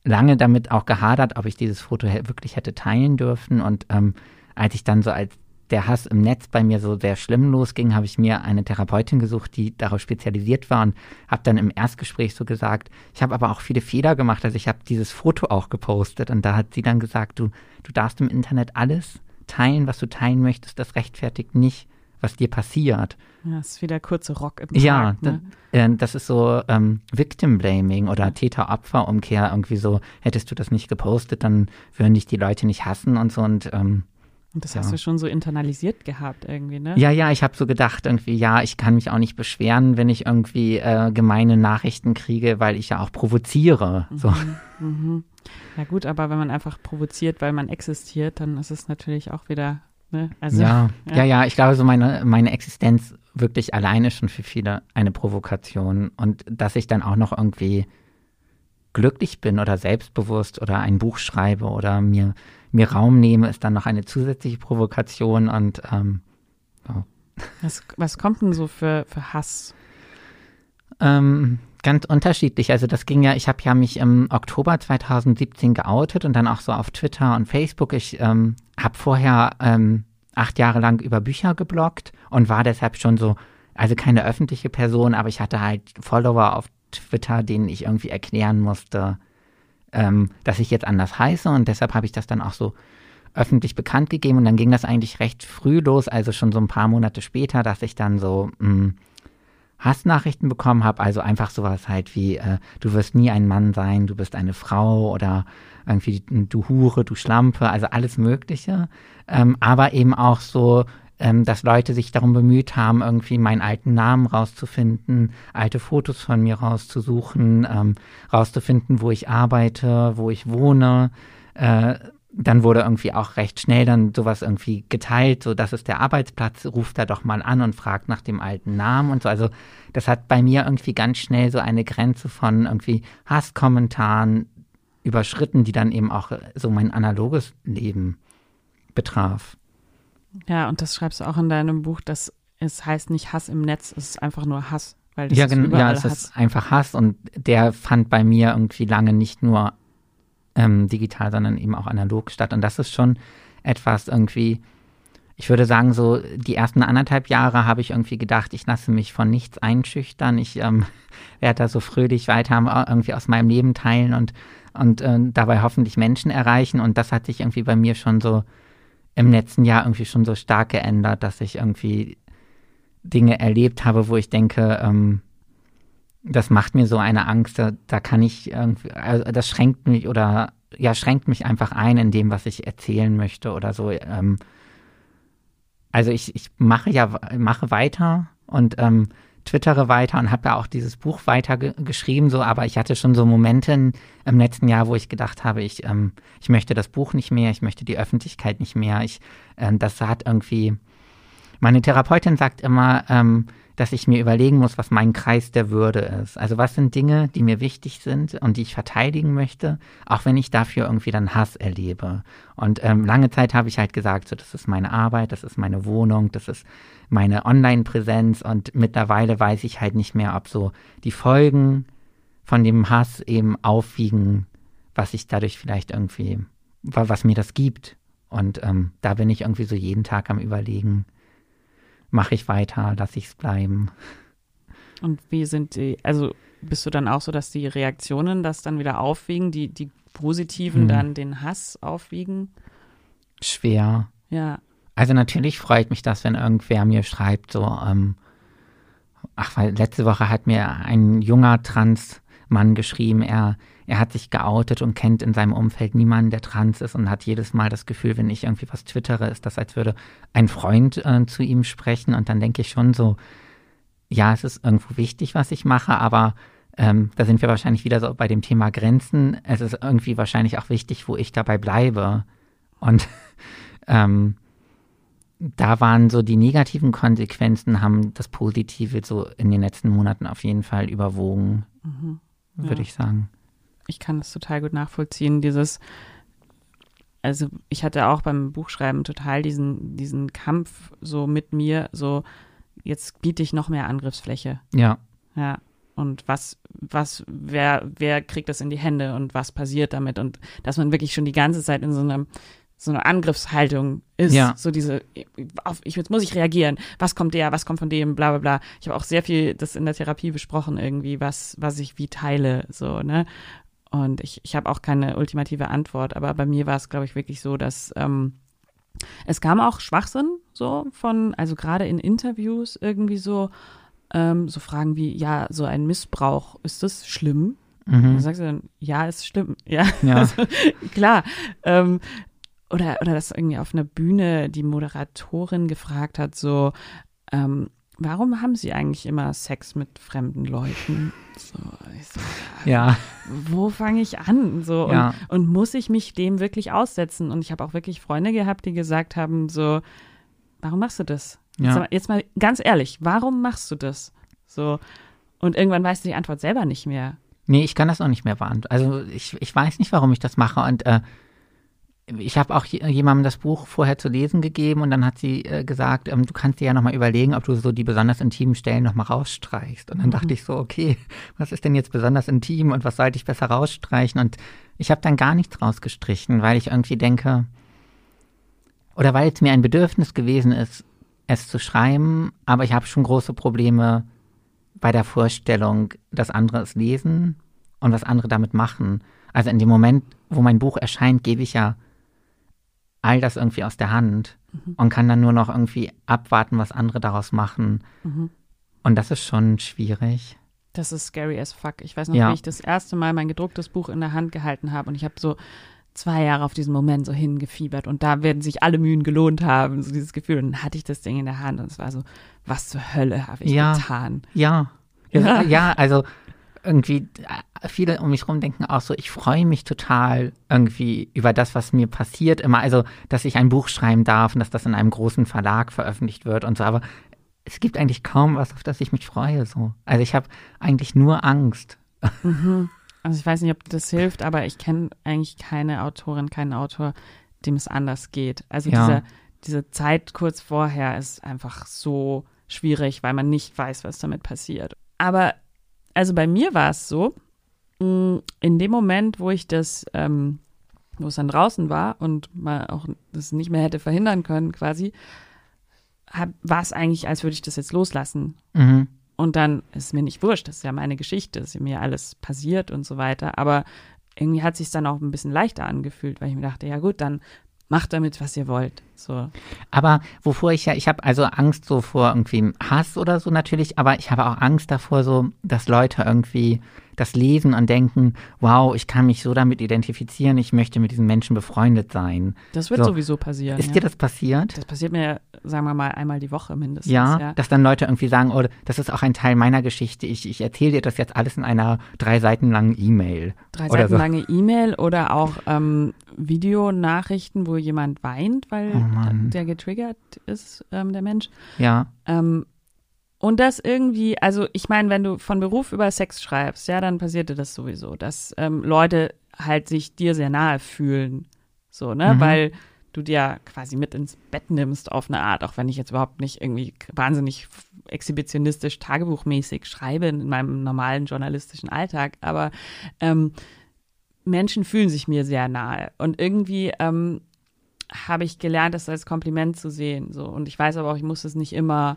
lange damit auch gehadert, ob ich dieses Foto wirklich hätte teilen dürfen. Und ähm, als ich dann so als der Hass im Netz bei mir so sehr schlimm losging, habe ich mir eine Therapeutin gesucht, die darauf spezialisiert war und habe dann im Erstgespräch so gesagt, ich habe aber auch viele Fehler gemacht, also ich habe dieses Foto auch gepostet und da hat sie dann gesagt, du, du darfst im Internet alles teilen, was du teilen möchtest, das rechtfertigt nicht, was dir passiert. Ja, das ist wieder kurze Rock im Ja, Tag, ne? da, das ist so ähm, Victim Blaming oder Täter-Opfer-Umkehr, irgendwie so, hättest du das nicht gepostet, dann würden dich die Leute nicht hassen und so und ähm, und das ja. hast du schon so internalisiert gehabt irgendwie, ne? Ja, ja, ich habe so gedacht irgendwie, ja, ich kann mich auch nicht beschweren, wenn ich irgendwie äh, gemeine Nachrichten kriege, weil ich ja auch provoziere. Mhm, so. Mhm. Ja gut, aber wenn man einfach provoziert, weil man existiert, dann ist es natürlich auch wieder, ne? Also, ja, ja, ja, ja, ich glaube so meine, meine Existenz wirklich alleine schon für viele eine Provokation und dass ich dann auch noch irgendwie glücklich bin oder selbstbewusst oder ein Buch schreibe oder mir mir Raum nehme, ist dann noch eine zusätzliche Provokation und ähm, ja. was, was kommt denn so für, für Hass? Ähm, ganz unterschiedlich. Also das ging ja, ich habe ja mich im Oktober 2017 geoutet und dann auch so auf Twitter und Facebook. Ich ähm, habe vorher ähm, acht Jahre lang über Bücher gebloggt und war deshalb schon so, also keine öffentliche Person, aber ich hatte halt Follower auf Twitter, denen ich irgendwie erklären musste, ähm, dass ich jetzt anders heiße und deshalb habe ich das dann auch so öffentlich bekannt gegeben. Und dann ging das eigentlich recht früh los, also schon so ein paar Monate später, dass ich dann so mh, hm, Hassnachrichten bekommen habe, also einfach sowas halt wie, äh, du wirst nie ein Mann sein, du bist eine Frau oder irgendwie du Hure, du Schlampe, also alles Mögliche, ähm, aber eben auch so, ähm, dass Leute sich darum bemüht haben, irgendwie meinen alten Namen rauszufinden, alte Fotos von mir rauszusuchen, ähm, rauszufinden, wo ich arbeite, wo ich wohne. Äh, dann wurde irgendwie auch recht schnell dann sowas irgendwie geteilt, so das ist der Arbeitsplatz, ruft da doch mal an und fragt nach dem alten Namen und so. Also das hat bei mir irgendwie ganz schnell so eine Grenze von irgendwie Hasskommentaren überschritten, die dann eben auch so mein analoges Leben betraf. Ja, und das schreibst du auch in deinem Buch, dass es heißt nicht Hass im Netz, es ist einfach nur Hass. Weil das ja, genau, ja, es Hass. ist einfach Hass und der fand bei mir irgendwie lange nicht nur ähm, digital, sondern eben auch analog statt. Und das ist schon etwas irgendwie, ich würde sagen, so die ersten anderthalb Jahre habe ich irgendwie gedacht, ich lasse mich von nichts einschüchtern. Ich ähm, werde da so fröhlich weiter irgendwie aus meinem Leben teilen und, und äh, dabei hoffentlich Menschen erreichen. Und das hat sich irgendwie bei mir schon so im letzten Jahr irgendwie schon so stark geändert, dass ich irgendwie Dinge erlebt habe, wo ich denke, ähm, das macht mir so eine Angst, da, da kann ich irgendwie, also das schränkt mich oder ja, schränkt mich einfach ein in dem, was ich erzählen möchte oder so. Ähm, also ich, ich mache ja, mache weiter und ähm, twittere weiter und habe ja auch dieses Buch weiter ge geschrieben, so, aber ich hatte schon so Momente im letzten Jahr, wo ich gedacht habe, ich, ähm, ich möchte das Buch nicht mehr, ich möchte die Öffentlichkeit nicht mehr. Ich, ähm, das hat irgendwie, meine Therapeutin sagt immer, ähm, dass ich mir überlegen muss, was mein Kreis der Würde ist. Also was sind Dinge, die mir wichtig sind und die ich verteidigen möchte, auch wenn ich dafür irgendwie dann Hass erlebe. Und ähm, lange Zeit habe ich halt gesagt, so das ist meine Arbeit, das ist meine Wohnung, das ist meine Online-Präsenz und mittlerweile weiß ich halt nicht mehr, ob so die Folgen von dem Hass eben aufwiegen, was ich dadurch vielleicht irgendwie, was mir das gibt. Und ähm, da bin ich irgendwie so jeden Tag am Überlegen, mache ich weiter, lasse ich es bleiben. Und wie sind die, also bist du dann auch so, dass die Reaktionen das dann wieder aufwiegen, die, die positiven hm. dann den Hass aufwiegen? Schwer. Ja. Also natürlich freut mich das, wenn irgendwer mir schreibt, so, ähm, ach, weil letzte Woche hat mir ein junger Trans Mann geschrieben, er, er hat sich geoutet und kennt in seinem Umfeld niemanden, der trans ist und hat jedes Mal das Gefühl, wenn ich irgendwie was twittere, ist das, als würde ein Freund äh, zu ihm sprechen. Und dann denke ich schon so, ja, es ist irgendwo wichtig, was ich mache, aber ähm, da sind wir wahrscheinlich wieder so bei dem Thema Grenzen. Es ist irgendwie wahrscheinlich auch wichtig, wo ich dabei bleibe. Und ähm, da waren so die negativen Konsequenzen, haben das Positive so in den letzten Monaten auf jeden Fall überwogen, mhm. Würde ja. ich sagen. Ich kann das total gut nachvollziehen, dieses, also ich hatte auch beim Buchschreiben total diesen, diesen Kampf so mit mir, so jetzt biete ich noch mehr Angriffsfläche. Ja. Ja. Und was, was, wer, wer kriegt das in die Hände und was passiert damit? Und dass man wirklich schon die ganze Zeit in so einem so eine Angriffshaltung ist. Ja. So diese, auf, ich, jetzt muss ich reagieren. Was kommt der, was kommt von dem, bla bla bla. Ich habe auch sehr viel das in der Therapie besprochen, irgendwie, was, was ich wie teile, so, ne? Und ich, ich habe auch keine ultimative Antwort, aber bei mir war es, glaube ich, wirklich so, dass ähm, es kam auch Schwachsinn so von, also gerade in Interviews irgendwie so, ähm, so Fragen wie, ja, so ein Missbrauch, ist das schlimm? Mhm. Dann sagst du dann, ja, ist schlimm. Ja, ja. Also, klar. Ähm, oder, oder dass irgendwie auf einer Bühne die Moderatorin gefragt hat, so, ähm, warum haben sie eigentlich immer Sex mit fremden Leuten? So, so ja. ja. Wo fange ich an? So, ja. und, und muss ich mich dem wirklich aussetzen? Und ich habe auch wirklich Freunde gehabt, die gesagt haben, so, warum machst du das? Ja. Jetzt, mal, jetzt mal ganz ehrlich, warum machst du das? So, und irgendwann weißt du die Antwort selber nicht mehr. Nee, ich kann das auch nicht mehr beantworten. Also ich, ich weiß nicht, warum ich das mache. Und äh, ich habe auch jemandem das Buch vorher zu lesen gegeben und dann hat sie äh, gesagt, ähm, du kannst dir ja nochmal überlegen, ob du so die besonders intimen Stellen nochmal rausstreichst. Und dann mhm. dachte ich so, okay, was ist denn jetzt besonders intim und was sollte ich besser rausstreichen? Und ich habe dann gar nichts rausgestrichen, weil ich irgendwie denke, oder weil es mir ein Bedürfnis gewesen ist, es zu schreiben, aber ich habe schon große Probleme bei der Vorstellung, dass andere es lesen und was andere damit machen. Also in dem Moment, wo mein Buch erscheint, gebe ich ja all das irgendwie aus der Hand mhm. und kann dann nur noch irgendwie abwarten, was andere daraus machen. Mhm. Und das ist schon schwierig. Das ist scary as fuck. Ich weiß noch, ja. wie ich das erste Mal mein gedrucktes Buch in der Hand gehalten habe und ich habe so zwei Jahre auf diesen Moment so hingefiebert und da werden sich alle Mühen gelohnt haben, so dieses Gefühl. Und dann hatte ich das Ding in der Hand und es war so, was zur Hölle habe ich ja, getan? Ja. Ja, ja, also irgendwie äh, viele um mich rum denken auch so, ich freue mich total irgendwie über das, was mir passiert immer. Also, dass ich ein Buch schreiben darf und dass das in einem großen Verlag veröffentlicht wird und so. Aber es gibt eigentlich kaum was, auf das ich mich freue. So. Also ich habe eigentlich nur Angst. Mhm. Also ich weiß nicht, ob das hilft, aber ich kenne eigentlich keine Autorin, keinen Autor, dem es anders geht. Also ja. diese, diese Zeit kurz vorher ist einfach so schwierig, weil man nicht weiß, was damit passiert. Aber also bei mir war es so, mm, in dem Moment, wo ich das, ähm, wo es dann draußen war und mal auch das nicht mehr hätte verhindern können, quasi, war es eigentlich, als würde ich das jetzt loslassen. Mhm. Und dann ist mir nicht wurscht, das ist ja meine Geschichte, ist mir alles passiert und so weiter. Aber irgendwie hat sich dann auch ein bisschen leichter angefühlt, weil ich mir dachte, ja gut, dann macht damit, was ihr wollt. So. Aber wovor ich ja, ich habe also Angst so vor irgendwie Hass oder so natürlich, aber ich habe auch Angst davor so, dass Leute irgendwie das lesen und denken, wow, ich kann mich so damit identifizieren, ich möchte mit diesen Menschen befreundet sein. Das wird so. sowieso passieren. Ist ja. dir das passiert? Das passiert mir, sagen wir mal, einmal die Woche mindestens. Ja, ja. dass dann Leute irgendwie sagen, oh, das ist auch ein Teil meiner Geschichte, ich, ich erzähle dir das jetzt alles in einer drei Seiten langen E-Mail. Drei Seiten so. lange E-Mail oder auch ähm, Videonachrichten, wo jemand weint, weil oh der getriggert ist, ähm, der Mensch. Ja. Ähm, und das irgendwie, also ich meine, wenn du von Beruf über Sex schreibst, ja, dann passierte das sowieso, dass ähm, Leute halt sich dir sehr nahe fühlen. So, ne? Mhm. Weil du dir quasi mit ins Bett nimmst auf eine Art, auch wenn ich jetzt überhaupt nicht irgendwie wahnsinnig exhibitionistisch, tagebuchmäßig schreibe in meinem normalen journalistischen Alltag, aber ähm, Menschen fühlen sich mir sehr nahe. Und irgendwie ähm, habe ich gelernt, das als Kompliment zu sehen. So. Und ich weiß aber auch, ich muss es nicht immer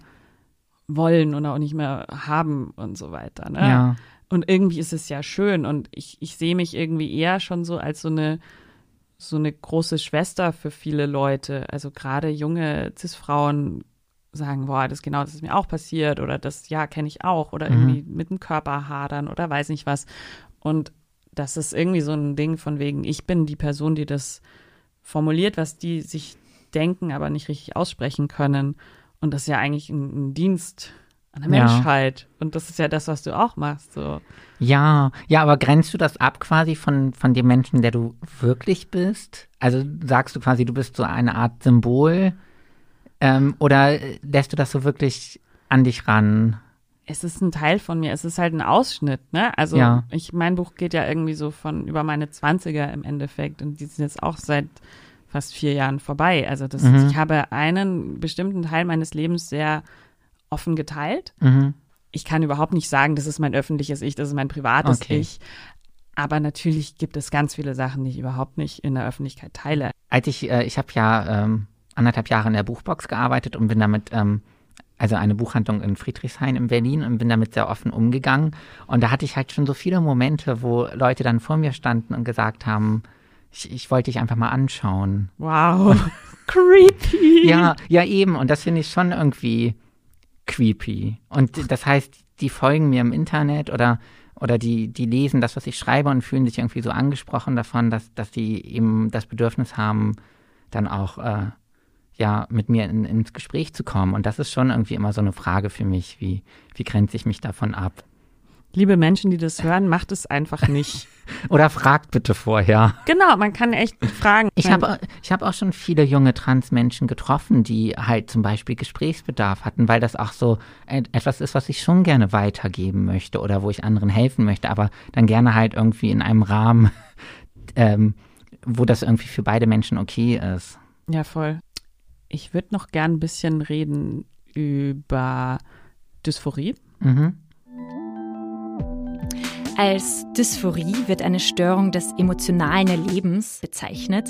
wollen und auch nicht mehr haben und so weiter. Ne? Ja. Und irgendwie ist es ja schön und ich, ich sehe mich irgendwie eher schon so als so eine so eine große Schwester für viele Leute. Also gerade junge Cis-Frauen sagen, boah, das genau, das ist mir auch passiert oder das, ja, kenne ich auch oder mhm. irgendwie mit dem Körper hadern oder weiß nicht was. Und das ist irgendwie so ein Ding von wegen, ich bin die Person, die das formuliert, was die sich denken, aber nicht richtig aussprechen können. Und das ist ja eigentlich ein, ein Dienst an der ja. Menschheit. Und das ist ja das, was du auch machst. So. Ja, ja, aber grenzt du das ab quasi von, von dem Menschen, der du wirklich bist? Also sagst du quasi, du bist so eine Art Symbol? Ähm, oder lässt du das so wirklich an dich ran? Es ist ein Teil von mir, es ist halt ein Ausschnitt, ne? Also ja. ich, mein Buch geht ja irgendwie so von über meine 20er im Endeffekt und die sind jetzt auch seit fast vier Jahren vorbei. Also das, mhm. ich habe einen bestimmten Teil meines Lebens sehr offen geteilt. Mhm. Ich kann überhaupt nicht sagen, das ist mein öffentliches Ich, das ist mein privates okay. Ich. Aber natürlich gibt es ganz viele Sachen, die ich überhaupt nicht in der Öffentlichkeit teile. Als ich, äh, ich habe ja ähm, anderthalb Jahre in der Buchbox gearbeitet und bin damit, ähm, also eine Buchhandlung in Friedrichshain in Berlin und bin damit sehr offen umgegangen. Und da hatte ich halt schon so viele Momente, wo Leute dann vor mir standen und gesagt haben, ich, ich wollte dich einfach mal anschauen. Wow. creepy. Ja, ja eben. Und das finde ich schon irgendwie creepy. Und das heißt, die folgen mir im Internet oder, oder die, die lesen das, was ich schreibe und fühlen sich irgendwie so angesprochen davon, dass, dass die eben das Bedürfnis haben, dann auch äh, ja mit mir in, ins Gespräch zu kommen. Und das ist schon irgendwie immer so eine Frage für mich, wie, wie grenze ich mich davon ab? Liebe Menschen, die das hören, macht es einfach nicht. Oder fragt bitte vorher. Genau, man kann echt fragen. Ich habe ich hab auch schon viele junge Transmenschen getroffen, die halt zum Beispiel Gesprächsbedarf hatten, weil das auch so etwas ist, was ich schon gerne weitergeben möchte oder wo ich anderen helfen möchte, aber dann gerne halt irgendwie in einem Rahmen, ähm, wo das irgendwie für beide Menschen okay ist. Ja, voll. Ich würde noch gern ein bisschen reden über Dysphorie. Mhm. Als Dysphorie wird eine Störung des emotionalen Erlebens bezeichnet,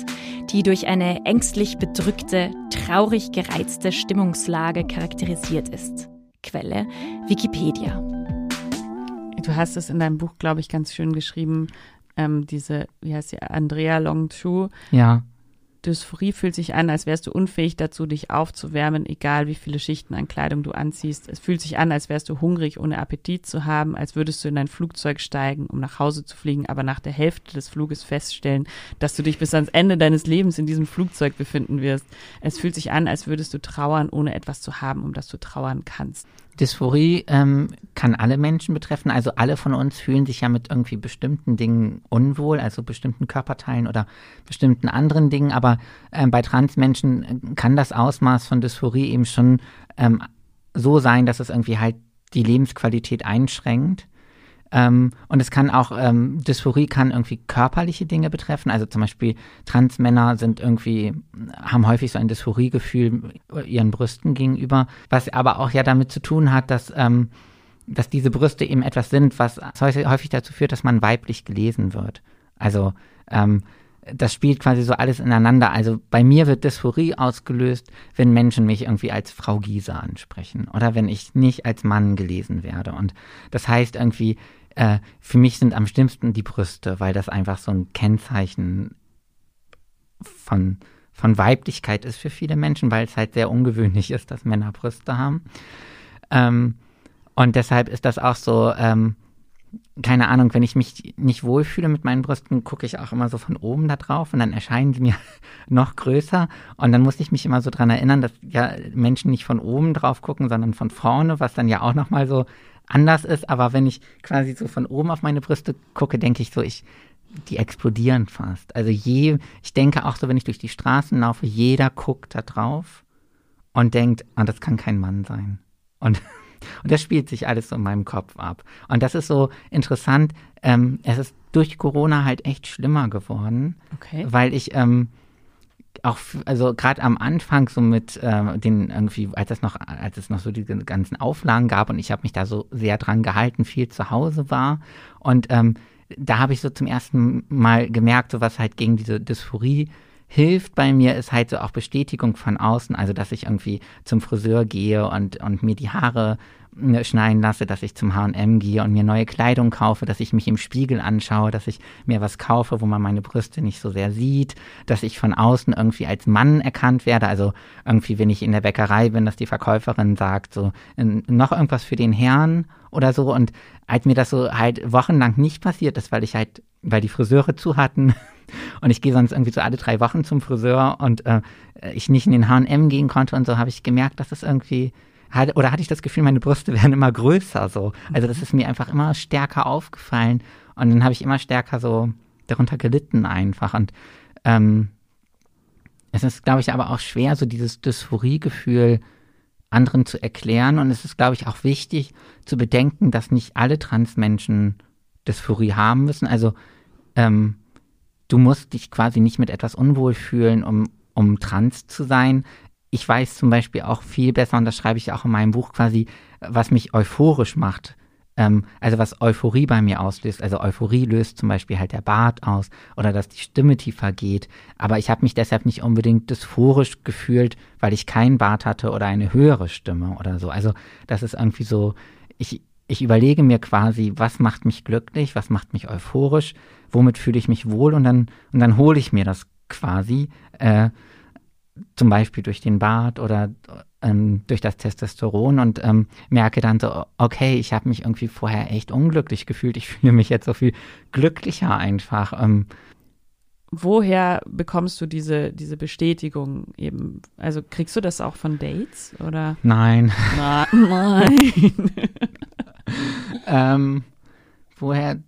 die durch eine ängstlich bedrückte, traurig gereizte Stimmungslage charakterisiert ist. Quelle Wikipedia. Du hast es in deinem Buch, glaube ich, ganz schön geschrieben, ähm, diese, wie heißt sie, Andrea Longchu. Ja. Dysphorie fühlt sich an, als wärst du unfähig dazu, dich aufzuwärmen, egal wie viele Schichten an Kleidung du anziehst. Es fühlt sich an, als wärst du hungrig, ohne Appetit zu haben, als würdest du in ein Flugzeug steigen, um nach Hause zu fliegen, aber nach der Hälfte des Fluges feststellen, dass du dich bis ans Ende deines Lebens in diesem Flugzeug befinden wirst. Es fühlt sich an, als würdest du trauern, ohne etwas zu haben, um das du trauern kannst. Dysphorie ähm, kann alle Menschen betreffen. Also alle von uns fühlen sich ja mit irgendwie bestimmten Dingen unwohl, also bestimmten Körperteilen oder bestimmten anderen Dingen. Aber ähm, bei Transmenschen äh, kann das Ausmaß von Dysphorie eben schon ähm, so sein, dass es irgendwie halt die Lebensqualität einschränkt. Ähm, und es kann auch, ähm, Dysphorie kann irgendwie körperliche Dinge betreffen. Also zum Beispiel Transmänner sind irgendwie, haben häufig so ein Dysphoriegefühl ihren Brüsten gegenüber, was aber auch ja damit zu tun hat, dass, ähm, dass diese Brüste eben etwas sind, was häufig dazu führt, dass man weiblich gelesen wird. Also ähm, das spielt quasi so alles ineinander. Also bei mir wird Dysphorie ausgelöst, wenn Menschen mich irgendwie als Frau Giese ansprechen oder wenn ich nicht als Mann gelesen werde. Und das heißt irgendwie, äh, für mich sind am schlimmsten die Brüste, weil das einfach so ein Kennzeichen von, von Weiblichkeit ist für viele Menschen, weil es halt sehr ungewöhnlich ist, dass Männer Brüste haben. Ähm, und deshalb ist das auch so, ähm, keine Ahnung, wenn ich mich nicht wohlfühle mit meinen Brüsten, gucke ich auch immer so von oben da drauf und dann erscheinen sie mir noch größer. Und dann muss ich mich immer so dran erinnern, dass ja Menschen nicht von oben drauf gucken, sondern von vorne, was dann ja auch nochmal so anders ist, aber wenn ich quasi so von oben auf meine Brüste gucke, denke ich so, ich, die explodieren fast. Also je, ich denke auch so, wenn ich durch die Straßen laufe, jeder guckt da drauf und denkt, ah, das kann kein Mann sein. Und, und das spielt sich alles so in meinem Kopf ab. Und das ist so interessant. Ähm, es ist durch Corona halt echt schlimmer geworden, okay. weil ich ähm, auch, also gerade am Anfang so mit äh, den irgendwie, als es noch, als es noch so die ganzen Auflagen gab und ich habe mich da so sehr dran gehalten, viel zu Hause war und ähm, da habe ich so zum ersten Mal gemerkt, so was halt gegen diese Dysphorie hilft bei mir, ist halt so auch Bestätigung von außen, also dass ich irgendwie zum Friseur gehe und, und mir die Haare äh, schneiden lasse, dass ich zum H&M gehe und mir neue Kleidung kaufe, dass ich mich im Spiegel anschaue, dass ich mir was kaufe, wo man meine Brüste nicht so sehr sieht, dass ich von außen irgendwie als Mann erkannt werde, also irgendwie, wenn ich in der Bäckerei bin, dass die Verkäuferin sagt, so, noch irgendwas für den Herrn? oder so. Und als mir das so halt wochenlang nicht passiert ist, weil ich halt, weil die Friseure zu hatten und ich gehe sonst irgendwie so alle drei Wochen zum Friseur und äh, ich nicht in den H&M gehen konnte und so, habe ich gemerkt, dass es irgendwie hatte, oder hatte ich das Gefühl, meine Brüste werden immer größer so. Also das ist mir einfach immer stärker aufgefallen und dann habe ich immer stärker so darunter gelitten einfach und ähm, es ist, glaube ich, aber auch schwer, so dieses Dysphoriegefühl anderen zu erklären und es ist, glaube ich, auch wichtig zu bedenken, dass nicht alle Transmenschen Dysphorie haben müssen. Also ähm, du musst dich quasi nicht mit etwas unwohl fühlen, um, um trans zu sein ich weiß zum Beispiel auch viel besser, und das schreibe ich auch in meinem Buch quasi, was mich euphorisch macht. Ähm, also was Euphorie bei mir auslöst. Also Euphorie löst zum Beispiel halt der Bart aus oder dass die Stimme tiefer geht. Aber ich habe mich deshalb nicht unbedingt dysphorisch gefühlt, weil ich keinen Bart hatte oder eine höhere Stimme oder so. Also das ist irgendwie so, ich, ich überlege mir quasi, was macht mich glücklich, was macht mich euphorisch, womit fühle ich mich wohl und dann, und dann hole ich mir das quasi. Äh, zum Beispiel durch den Bart oder ähm, durch das Testosteron und ähm, merke dann so, okay, ich habe mich irgendwie vorher echt unglücklich gefühlt. Ich fühle mich jetzt so viel glücklicher einfach. Ähm. Woher bekommst du diese, diese Bestätigung eben? Also kriegst du das auch von Dates oder? Nein. Na, nein. ähm, woher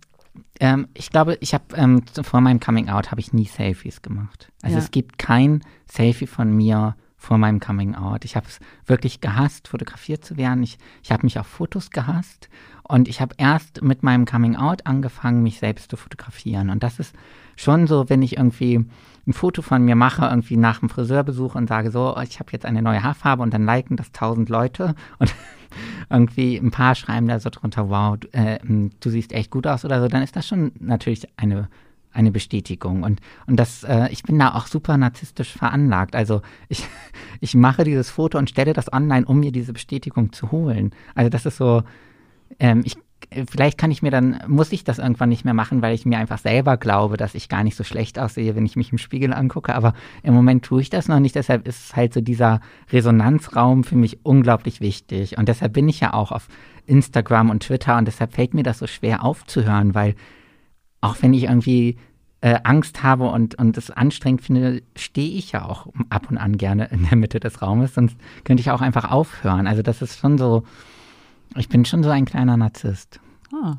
ähm, ich glaube, ich habe ähm, vor meinem Coming Out habe ich nie Selfies gemacht. Also ja. es gibt kein Selfie von mir vor meinem Coming Out. Ich habe es wirklich gehasst, fotografiert zu werden. Ich, ich habe mich auf Fotos gehasst und ich habe erst mit meinem Coming Out angefangen, mich selbst zu fotografieren. Und das ist schon so, wenn ich irgendwie ein Foto von mir mache, irgendwie nach dem Friseurbesuch und sage so, ich habe jetzt eine neue Haarfarbe und dann liken das tausend Leute und irgendwie ein paar schreiben da so drunter, wow, du, äh, du siehst echt gut aus oder so, dann ist das schon natürlich eine eine Bestätigung. Und, und das, äh, ich bin da auch super narzisstisch veranlagt. Also ich, ich mache dieses Foto und stelle das online, um mir diese Bestätigung zu holen. Also das ist so, ähm, ich, vielleicht kann ich mir dann, muss ich das irgendwann nicht mehr machen, weil ich mir einfach selber glaube, dass ich gar nicht so schlecht aussehe, wenn ich mich im Spiegel angucke. Aber im Moment tue ich das noch nicht. Deshalb ist halt so dieser Resonanzraum für mich unglaublich wichtig. Und deshalb bin ich ja auch auf Instagram und Twitter und deshalb fällt mir das so schwer aufzuhören, weil auch wenn ich irgendwie äh, Angst habe und, und es anstrengend finde, stehe ich ja auch ab und an gerne in der Mitte des Raumes, sonst könnte ich auch einfach aufhören. Also das ist schon so, ich bin schon so ein kleiner Narzisst. Ah.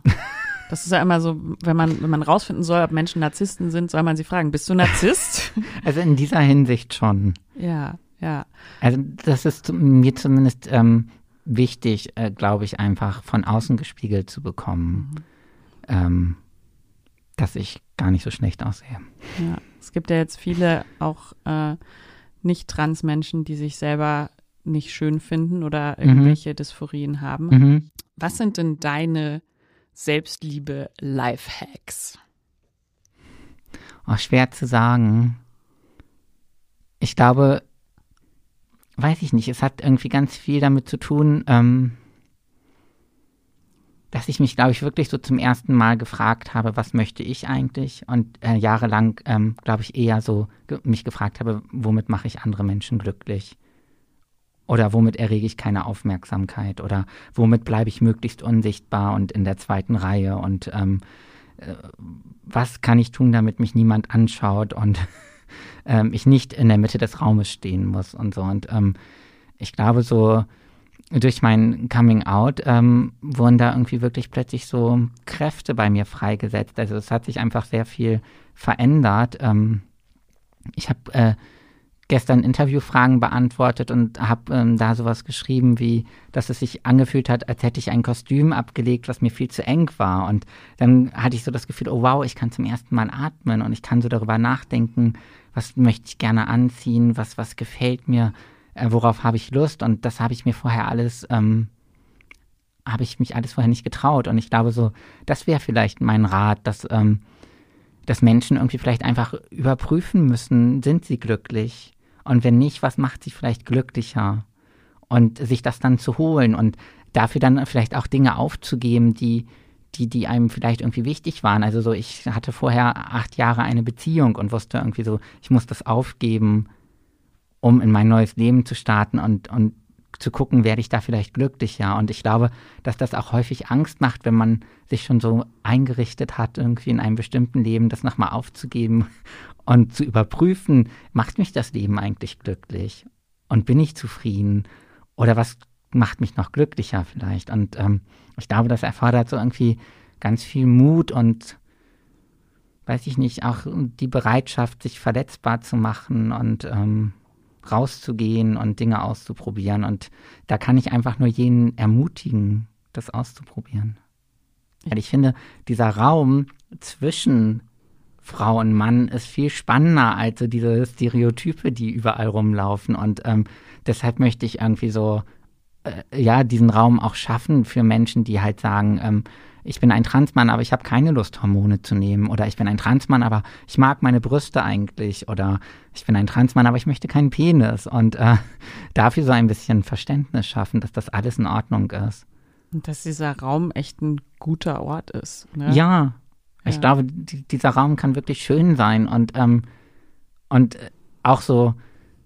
Das ist ja immer so, wenn man, wenn man rausfinden soll, ob Menschen Narzissten sind, soll man sie fragen, bist du Narzisst? Also in dieser Hinsicht schon. Ja, ja. Also das ist mir zumindest ähm, wichtig, äh, glaube ich, einfach von außen gespiegelt zu bekommen. Mhm. Ähm, dass ich gar nicht so schlecht aussehe. Ja, es gibt ja jetzt viele auch äh, nicht-trans-Menschen, die sich selber nicht schön finden oder mhm. irgendwelche mhm. Dysphorien haben. Mhm. Was sind denn deine Selbstliebe-Lifehacks? Oh, schwer zu sagen. Ich glaube, weiß ich nicht, es hat irgendwie ganz viel damit zu tun, ähm, dass ich mich, glaube ich, wirklich so zum ersten Mal gefragt habe, was möchte ich eigentlich? Und äh, jahrelang, ähm, glaube ich, eher so ge mich gefragt habe, womit mache ich andere Menschen glücklich? Oder womit errege ich keine Aufmerksamkeit? Oder womit bleibe ich möglichst unsichtbar und in der zweiten Reihe? Und ähm, äh, was kann ich tun, damit mich niemand anschaut und ähm, ich nicht in der Mitte des Raumes stehen muss und so? Und ähm, ich glaube, so durch mein Coming Out ähm, wurden da irgendwie wirklich plötzlich so Kräfte bei mir freigesetzt. Also es hat sich einfach sehr viel verändert. Ähm, ich habe äh, gestern Interviewfragen beantwortet und habe ähm, da sowas geschrieben wie, dass es sich angefühlt hat, als hätte ich ein Kostüm abgelegt, was mir viel zu eng war. Und dann hatte ich so das Gefühl, oh wow, ich kann zum ersten Mal atmen und ich kann so darüber nachdenken, was möchte ich gerne anziehen, was, was gefällt mir äh, worauf habe ich Lust und das habe ich mir vorher alles, ähm, habe ich mich alles vorher nicht getraut und ich glaube so, das wäre vielleicht mein Rat, dass, ähm, dass Menschen irgendwie vielleicht einfach überprüfen müssen, sind sie glücklich? Und wenn nicht, was macht sie vielleicht glücklicher? Und sich das dann zu holen und dafür dann vielleicht auch Dinge aufzugeben, die, die, die einem vielleicht irgendwie wichtig waren. Also so, ich hatte vorher acht Jahre eine Beziehung und wusste irgendwie so, ich muss das aufgeben, um in mein neues Leben zu starten und, und zu gucken, werde ich da vielleicht glücklicher. Und ich glaube, dass das auch häufig Angst macht, wenn man sich schon so eingerichtet hat, irgendwie in einem bestimmten Leben das nochmal aufzugeben und zu überprüfen, macht mich das Leben eigentlich glücklich? Und bin ich zufrieden? Oder was macht mich noch glücklicher vielleicht? Und ähm, ich glaube, das erfordert so irgendwie ganz viel Mut und weiß ich nicht, auch die Bereitschaft, sich verletzbar zu machen und ähm, rauszugehen und Dinge auszuprobieren. Und da kann ich einfach nur jeden ermutigen, das auszuprobieren. Weil ich finde, dieser Raum zwischen Frau und Mann ist viel spannender als so diese Stereotype, die überall rumlaufen. Und ähm, deshalb möchte ich irgendwie so, äh, ja, diesen Raum auch schaffen für Menschen, die halt sagen, ähm, ich bin ein Transmann, aber ich habe keine Lust, Hormone zu nehmen. Oder ich bin ein Transmann, aber ich mag meine Brüste eigentlich. Oder ich bin ein Transmann, aber ich möchte keinen Penis. Und äh, dafür so ein bisschen Verständnis schaffen, dass das alles in Ordnung ist. Und dass dieser Raum echt ein guter Ort ist. Ne? Ja, ja, ich glaube, die, dieser Raum kann wirklich schön sein. Und, ähm, und auch so,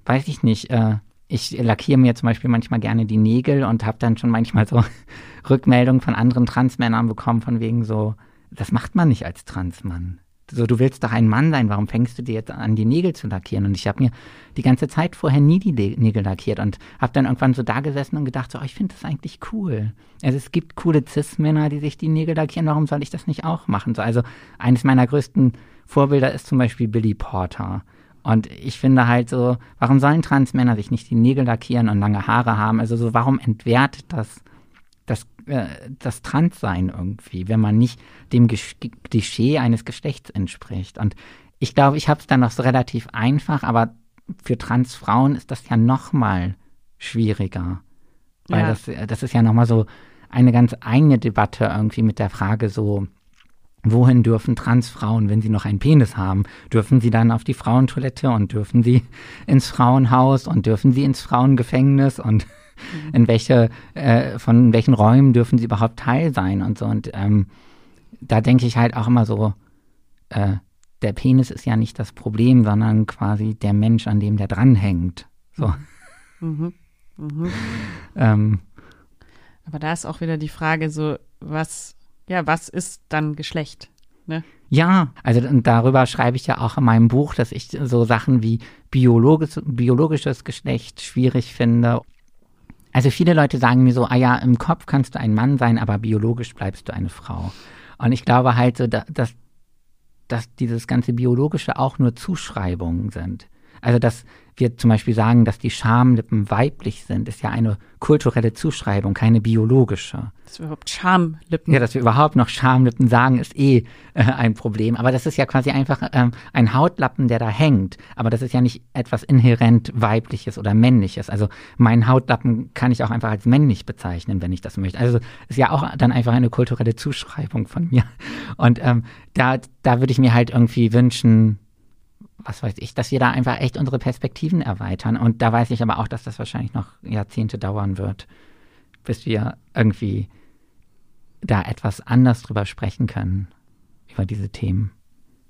weiß ich nicht, äh, ich lackiere mir zum Beispiel manchmal gerne die Nägel und habe dann schon manchmal so Rückmeldungen von anderen Transmännern bekommen, von wegen so, das macht man nicht als Transmann. So, du willst doch ein Mann sein, warum fängst du dir jetzt an, die Nägel zu lackieren? Und ich habe mir die ganze Zeit vorher nie die Nägel lackiert und habe dann irgendwann so da gesessen und gedacht, so, oh, ich finde das eigentlich cool. Also es gibt coole Cis-Männer, die sich die Nägel lackieren, warum soll ich das nicht auch machen? So, also eines meiner größten Vorbilder ist zum Beispiel Billy Porter. Und ich finde halt so, warum sollen Transmänner sich nicht die Nägel lackieren und lange Haare haben? Also so, warum entwertet das das, äh, das Transsein irgendwie, wenn man nicht dem Klischee eines Geschlechts entspricht? Und ich glaube, ich habe es dann noch so relativ einfach, aber für Transfrauen ist das ja noch mal schwieriger. Weil ja. das, das ist ja noch mal so eine ganz eigene Debatte irgendwie mit der Frage so, Wohin dürfen Transfrauen, wenn sie noch einen Penis haben? Dürfen sie dann auf die Frauentoilette und dürfen sie ins Frauenhaus und dürfen sie ins Frauengefängnis und. in welche, äh, von welchen Räumen dürfen sie überhaupt Teil sein und so. Und ähm, da denke ich halt auch immer so, äh, der Penis ist ja nicht das Problem, sondern quasi der Mensch, an dem der dranhängt. So. Mhm. Mhm. ähm, Aber da ist auch wieder die Frage so, was ja, was ist dann Geschlecht? Ne? Ja, also darüber schreibe ich ja auch in meinem Buch, dass ich so Sachen wie biologisch, biologisches Geschlecht schwierig finde. Also viele Leute sagen mir so, ah ja, im Kopf kannst du ein Mann sein, aber biologisch bleibst du eine Frau. Und ich glaube halt so, dass, dass dieses ganze Biologische auch nur Zuschreibungen sind. Also dass wir zum Beispiel sagen, dass die Schamlippen weiblich sind, ist ja eine kulturelle Zuschreibung, keine biologische. Dass wir überhaupt Schamlippen. Ja, dass wir überhaupt noch Schamlippen sagen, ist eh äh, ein Problem. Aber das ist ja quasi einfach ähm, ein Hautlappen, der da hängt. Aber das ist ja nicht etwas inhärent weibliches oder männliches. Also meinen Hautlappen kann ich auch einfach als männlich bezeichnen, wenn ich das möchte. Also ist ja auch dann einfach eine kulturelle Zuschreibung von mir. Und ähm, da, da würde ich mir halt irgendwie wünschen, was weiß ich, dass wir da einfach echt unsere Perspektiven erweitern. Und da weiß ich aber auch, dass das wahrscheinlich noch Jahrzehnte dauern wird, bis wir irgendwie da etwas anders drüber sprechen können, über diese Themen.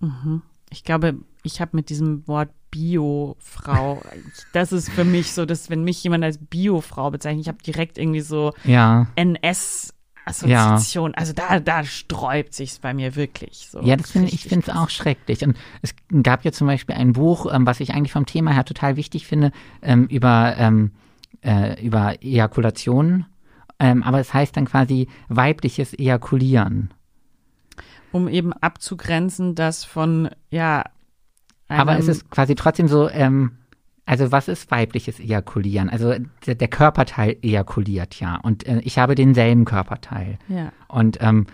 Mhm. Ich glaube, ich habe mit diesem Wort Bio-Frau, das ist für mich so, dass wenn mich jemand als Bio-Frau bezeichnet, ich habe direkt irgendwie so ja. NS Assoziation. Ja. Also da, da sträubt sich bei mir wirklich. So. Ja, das finde ich finde es auch schrecklich. Und es gab ja zum Beispiel ein Buch, ähm, was ich eigentlich vom Thema her total wichtig finde, ähm, über, ähm, äh, über Ejakulation. Ähm, aber es heißt dann quasi weibliches Ejakulieren. Um eben abzugrenzen, dass von, ja. Aber es ist quasi trotzdem so, ähm, also was ist weibliches Ejakulieren? Also der, der Körperteil ejakuliert ja und äh, ich habe denselben Körperteil. Ja. Und ähm,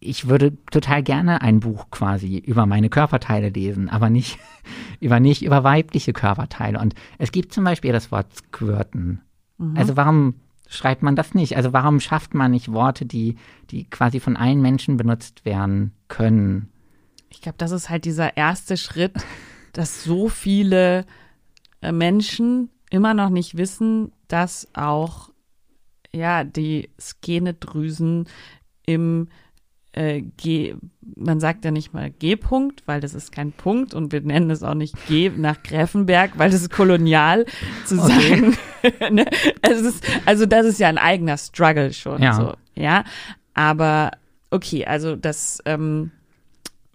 ich würde total gerne ein Buch quasi über meine Körperteile lesen, aber nicht über nicht über weibliche Körperteile. Und es gibt zum Beispiel das Wort Squirten. Mhm. Also warum schreibt man das nicht? Also warum schafft man nicht Worte, die, die quasi von allen Menschen benutzt werden können? ich glaube, das ist halt dieser erste Schritt, dass so viele Menschen immer noch nicht wissen, dass auch ja die Skenedrüsen im äh, G, man sagt ja nicht mal G-Punkt, weil das ist kein Punkt und wir nennen es auch nicht G nach Gräfenberg, weil das ist kolonial zu okay. sagen. ne? ist, also das ist ja ein eigener Struggle schon. Ja. So, ja? Aber okay, also das ähm,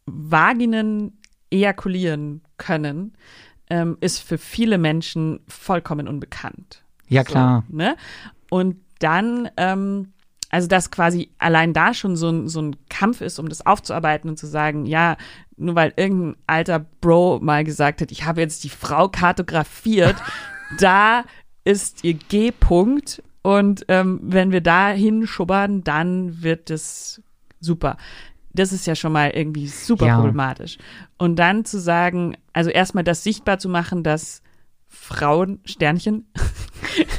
Vaginen ejakulieren können, ähm, ist für viele Menschen vollkommen unbekannt. Ja, klar. So, ne? Und dann, ähm, also dass quasi allein da schon so ein, so ein Kampf ist, um das aufzuarbeiten und zu sagen, ja, nur weil irgendein alter Bro mal gesagt hat, ich habe jetzt die Frau kartografiert, da ist ihr G-Punkt und ähm, wenn wir da hinschubbern, dann wird es super das ist ja schon mal irgendwie super ja. problematisch. Und dann zu sagen, also erstmal das sichtbar zu machen, dass Frauen, Sternchen,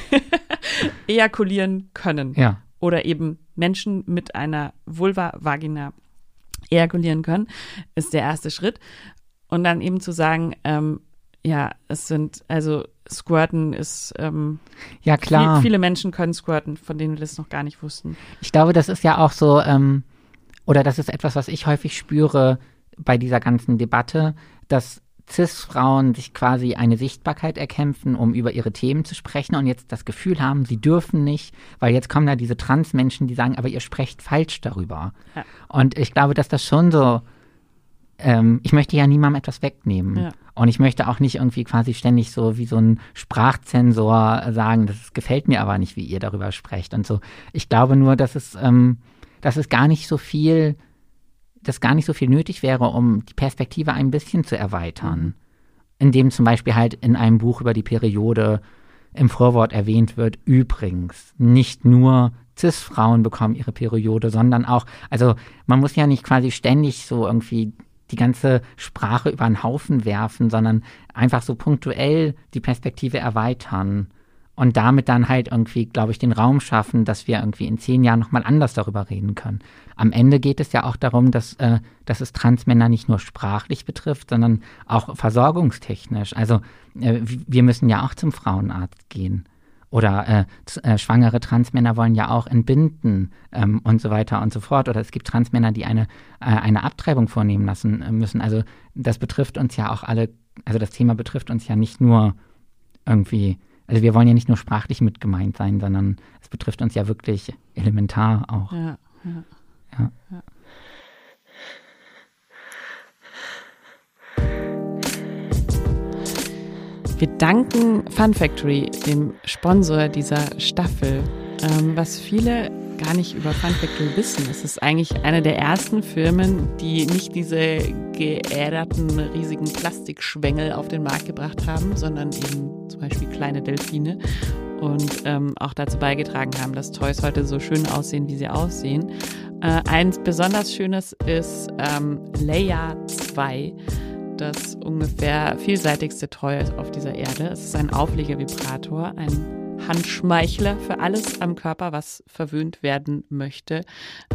ejakulieren können. Ja. Oder eben Menschen mit einer Vulva, Vagina ejakulieren können, ist der erste Schritt. Und dann eben zu sagen, ähm, ja, es sind, also Squirten ist, ähm, ja klar. Viel, viele Menschen können squirten, von denen wir das noch gar nicht wussten. Ich glaube, das ist ja auch so, ähm, oder das ist etwas, was ich häufig spüre bei dieser ganzen Debatte, dass CIS-Frauen sich quasi eine Sichtbarkeit erkämpfen, um über ihre Themen zu sprechen und jetzt das Gefühl haben, sie dürfen nicht, weil jetzt kommen da diese Trans-Menschen, die sagen, aber ihr sprecht falsch darüber. Ja. Und ich glaube, dass das schon so, ähm, ich möchte ja niemandem etwas wegnehmen. Ja. Und ich möchte auch nicht irgendwie quasi ständig so wie so ein Sprachzensor sagen, das gefällt mir aber nicht, wie ihr darüber sprecht und so. Ich glaube nur, dass es, ähm, dass es gar nicht so viel, dass gar nicht so viel nötig wäre, um die Perspektive ein bisschen zu erweitern. Indem zum Beispiel halt in einem Buch über die Periode im Vorwort erwähnt wird, übrigens, nicht nur CIS-Frauen bekommen ihre Periode, sondern auch, also man muss ja nicht quasi ständig so irgendwie die ganze Sprache über den Haufen werfen, sondern einfach so punktuell die Perspektive erweitern und damit dann halt irgendwie, glaube ich, den Raum schaffen, dass wir irgendwie in zehn Jahren nochmal anders darüber reden können. Am Ende geht es ja auch darum, dass, äh, dass es Transmänner nicht nur sprachlich betrifft, sondern auch versorgungstechnisch. Also äh, wir müssen ja auch zum Frauenarzt gehen. Oder äh, äh, schwangere Transmänner wollen ja auch entbinden ähm, und so weiter und so fort. Oder es gibt Transmänner, die eine, äh, eine Abtreibung vornehmen lassen äh, müssen. Also das betrifft uns ja auch alle, also das Thema betrifft uns ja nicht nur irgendwie also wir wollen ja nicht nur sprachlich mit gemeint sein, sondern es betrifft uns ja wirklich elementar auch. Ja, ja. ja. ja. Wir danken Fun Factory, dem Sponsor dieser Staffel. Ähm, was viele gar nicht über Fun Factory wissen. Es ist eigentlich eine der ersten Firmen, die nicht diese geäderten, riesigen Plastikschwengel auf den Markt gebracht haben, sondern eben zum Beispiel kleine Delfine und ähm, auch dazu beigetragen haben, dass Toys heute so schön aussehen, wie sie aussehen. Äh, eins besonders schönes ist ähm, Leia 2 das ungefähr vielseitigste Toy auf dieser Erde. Es ist ein Auflegervibrator, ein Handschmeichler für alles am Körper, was verwöhnt werden möchte.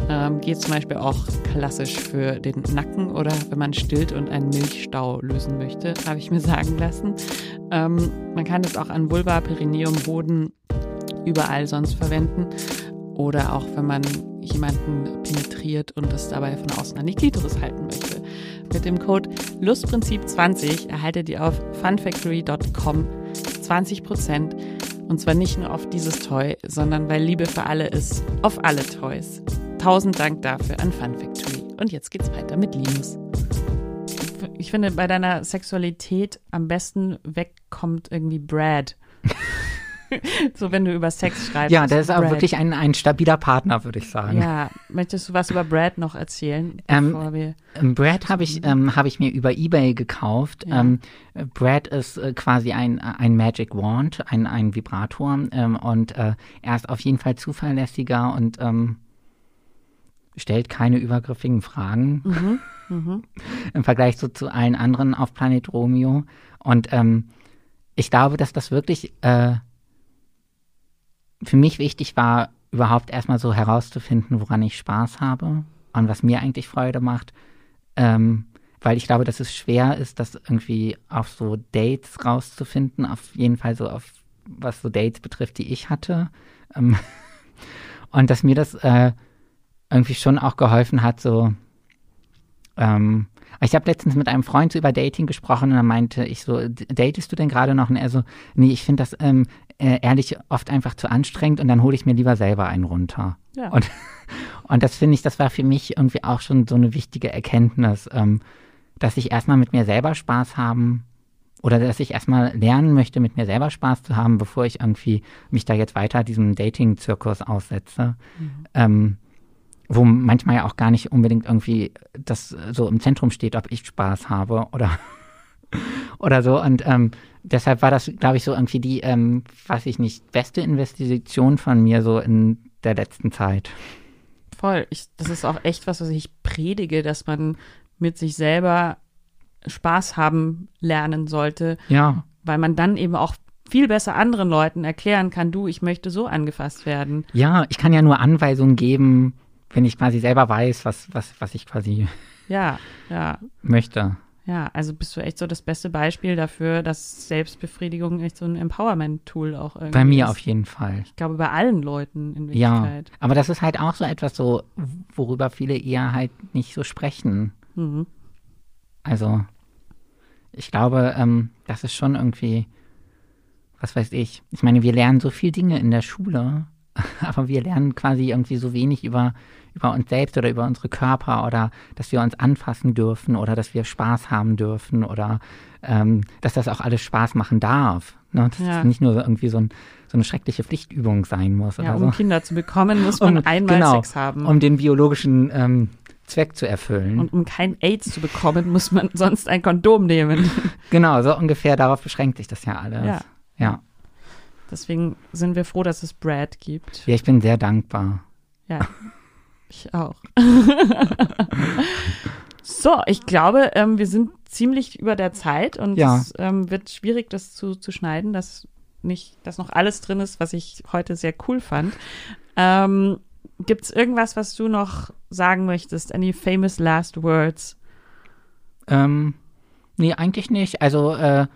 Ähm, geht zum Beispiel auch klassisch für den Nacken oder wenn man stillt und einen Milchstau lösen möchte, habe ich mir sagen lassen. Ähm, man kann es auch an Vulva, Perineum, Boden, überall sonst verwenden. Oder auch wenn man jemanden penetriert und es dabei von außen an die Klitoris halten möchte. Mit dem Code Lustprinzip20 erhaltet ihr auf funfactory.com 20% und zwar nicht nur auf dieses Toy, sondern weil Liebe für alle ist, auf alle Toys. Tausend Dank dafür an Fun Factory. Und jetzt geht's weiter mit Linus. Ich finde, bei deiner Sexualität am besten wegkommt irgendwie Brad. so, wenn du über Sex schreibst. Ja, der ist aber wirklich ein, ein stabiler Partner, würde ich sagen. Ja, möchtest du was über Brad noch erzählen? Ähm, ähm Brad habe ich, ähm, hab ich mir über Ebay gekauft. Ja. Ähm, Brad ist äh, quasi ein, ein Magic Wand, ein, ein Vibrator. Ähm, und äh, er ist auf jeden Fall zuverlässiger und ähm, stellt keine übergriffigen Fragen. Mhm. Mhm. Im Vergleich so zu allen anderen auf Planet Romeo. Und ich glaube, dass das wirklich äh, für mich wichtig war, überhaupt erstmal so herauszufinden, woran ich Spaß habe und was mir eigentlich Freude macht. Ähm, weil ich glaube, dass es schwer ist, das irgendwie auf so Dates rauszufinden, auf jeden Fall so auf was so Dates betrifft, die ich hatte. Ähm, und dass mir das äh, irgendwie schon auch geholfen hat, so ähm, ich habe letztens mit einem Freund so über Dating gesprochen und dann meinte ich so, datest du denn gerade noch? Und er so, nee, ich finde das ähm, äh, ehrlich oft einfach zu anstrengend und dann hole ich mir lieber selber einen runter. Ja. Und, und das finde ich, das war für mich irgendwie auch schon so eine wichtige Erkenntnis, ähm, dass ich erstmal mit mir selber Spaß haben oder dass ich erstmal lernen möchte, mit mir selber Spaß zu haben, bevor ich irgendwie mich da jetzt weiter diesem Dating-Zirkus aussetze. Mhm. Ähm, wo manchmal ja auch gar nicht unbedingt irgendwie das so im Zentrum steht, ob ich Spaß habe oder, oder so. Und ähm, deshalb war das, glaube ich, so irgendwie die, ähm, weiß ich nicht, beste Investition von mir so in der letzten Zeit. Voll. Ich, das ist auch echt was, was ich predige, dass man mit sich selber Spaß haben lernen sollte. Ja. Weil man dann eben auch viel besser anderen Leuten erklären kann, du, ich möchte so angefasst werden. Ja, ich kann ja nur Anweisungen geben, wenn ich quasi selber weiß, was, was, was ich quasi ja, ja. möchte. Ja, also bist du echt so das beste Beispiel dafür, dass Selbstbefriedigung echt so ein Empowerment-Tool auch irgendwie Bei mir ist. auf jeden Fall. Ich glaube, bei allen Leuten in Wirklichkeit. Ja, aber das ist halt auch so etwas so, worüber viele eher halt nicht so sprechen. Mhm. Also, ich glaube, ähm, das ist schon irgendwie, was weiß ich. Ich meine, wir lernen so viele Dinge in der Schule, aber wir lernen quasi irgendwie so wenig über, über uns selbst oder über unsere Körper oder dass wir uns anfassen dürfen oder dass wir Spaß haben dürfen oder ähm, dass das auch alles Spaß machen darf. Ne? Dass ja. es nicht nur irgendwie so, ein, so, eine schreckliche Pflichtübung sein muss. Ja, um so. Kinder zu bekommen, muss man um, einmal genau, Sex haben. Um den biologischen ähm, Zweck zu erfüllen. Und um kein AIDS zu bekommen, muss man sonst ein Kondom nehmen. Genau, so ungefähr darauf beschränkt sich das ja alles. Ja. ja. Deswegen sind wir froh, dass es Brad gibt. Ja, ich bin sehr dankbar. Ja, ich auch. so, ich glaube, ähm, wir sind ziemlich über der Zeit und ja. es ähm, wird schwierig, das zu, zu schneiden, dass nicht, dass noch alles drin ist, was ich heute sehr cool fand. Ähm, Gibt es irgendwas, was du noch sagen möchtest? Any famous last words? Ähm, nee, eigentlich nicht. Also, äh,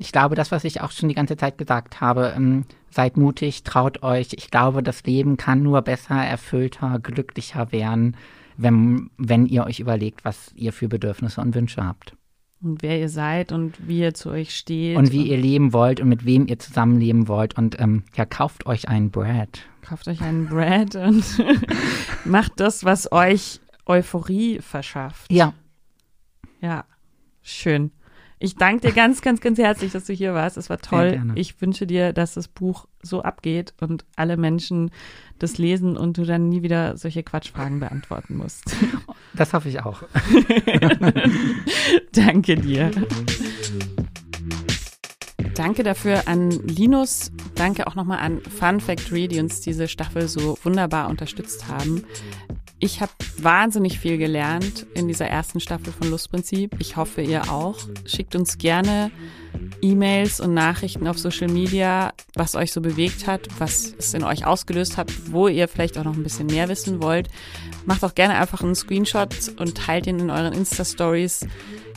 ich glaube, das, was ich auch schon die ganze Zeit gesagt habe, ähm, seid mutig, traut euch. Ich glaube, das Leben kann nur besser, erfüllter, glücklicher werden, wenn, wenn ihr euch überlegt, was ihr für Bedürfnisse und Wünsche habt. Und wer ihr seid und wie ihr zu euch steht. Und wie und ihr leben wollt und mit wem ihr zusammenleben wollt. Und ähm, ja, kauft euch einen Brad. Kauft euch einen Brad und macht das, was euch Euphorie verschafft. Ja. Ja, schön. Ich danke dir ganz, ganz, ganz herzlich, dass du hier warst. Es war toll. Ich wünsche dir, dass das Buch so abgeht und alle Menschen das lesen und du dann nie wieder solche Quatschfragen beantworten musst. Das hoffe ich auch. danke dir. Danke dafür an Linus. Danke auch nochmal an Fun Factory, die uns diese Staffel so wunderbar unterstützt haben. Ich habe wahnsinnig viel gelernt in dieser ersten Staffel von Lustprinzip. Ich hoffe, ihr auch. Schickt uns gerne E-Mails und Nachrichten auf Social Media, was euch so bewegt hat, was es in euch ausgelöst hat, wo ihr vielleicht auch noch ein bisschen mehr wissen wollt. Macht auch gerne einfach einen Screenshot und teilt ihn in euren Insta-Stories.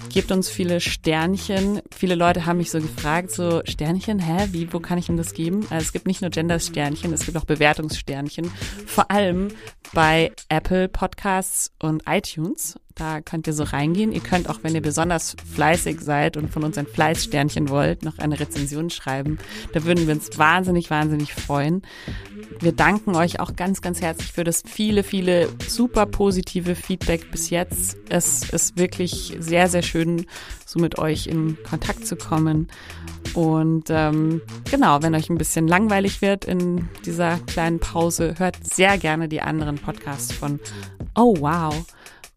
Gebt uns viele Sternchen. Viele Leute haben mich so gefragt, so Sternchen, hä, wie, wo kann ich denn das geben? Also es gibt nicht nur Gender-Sternchen, es gibt auch Bewertungssternchen. Vor allem bei Apple Podcasts und iTunes. Da könnt ihr so reingehen. Ihr könnt auch, wenn ihr besonders fleißig seid und von uns ein Fleißsternchen wollt, noch eine Rezension schreiben. Da würden wir uns wahnsinnig, wahnsinnig freuen. Wir danken euch auch ganz, ganz herzlich für das viele, viele super positive Feedback bis jetzt. Es ist wirklich sehr, sehr schön, so mit euch in Kontakt zu kommen. Und ähm, genau, wenn euch ein bisschen langweilig wird in dieser kleinen Pause, hört sehr gerne die anderen Podcasts von Oh Wow.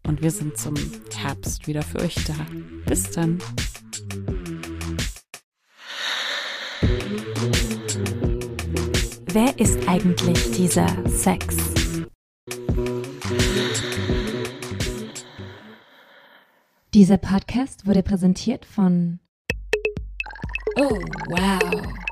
Und wir sind zum Herbst wieder für euch da. Bis dann. Wer ist eigentlich dieser Sex? Dieser Podcast wurde präsentiert von Oh, wow.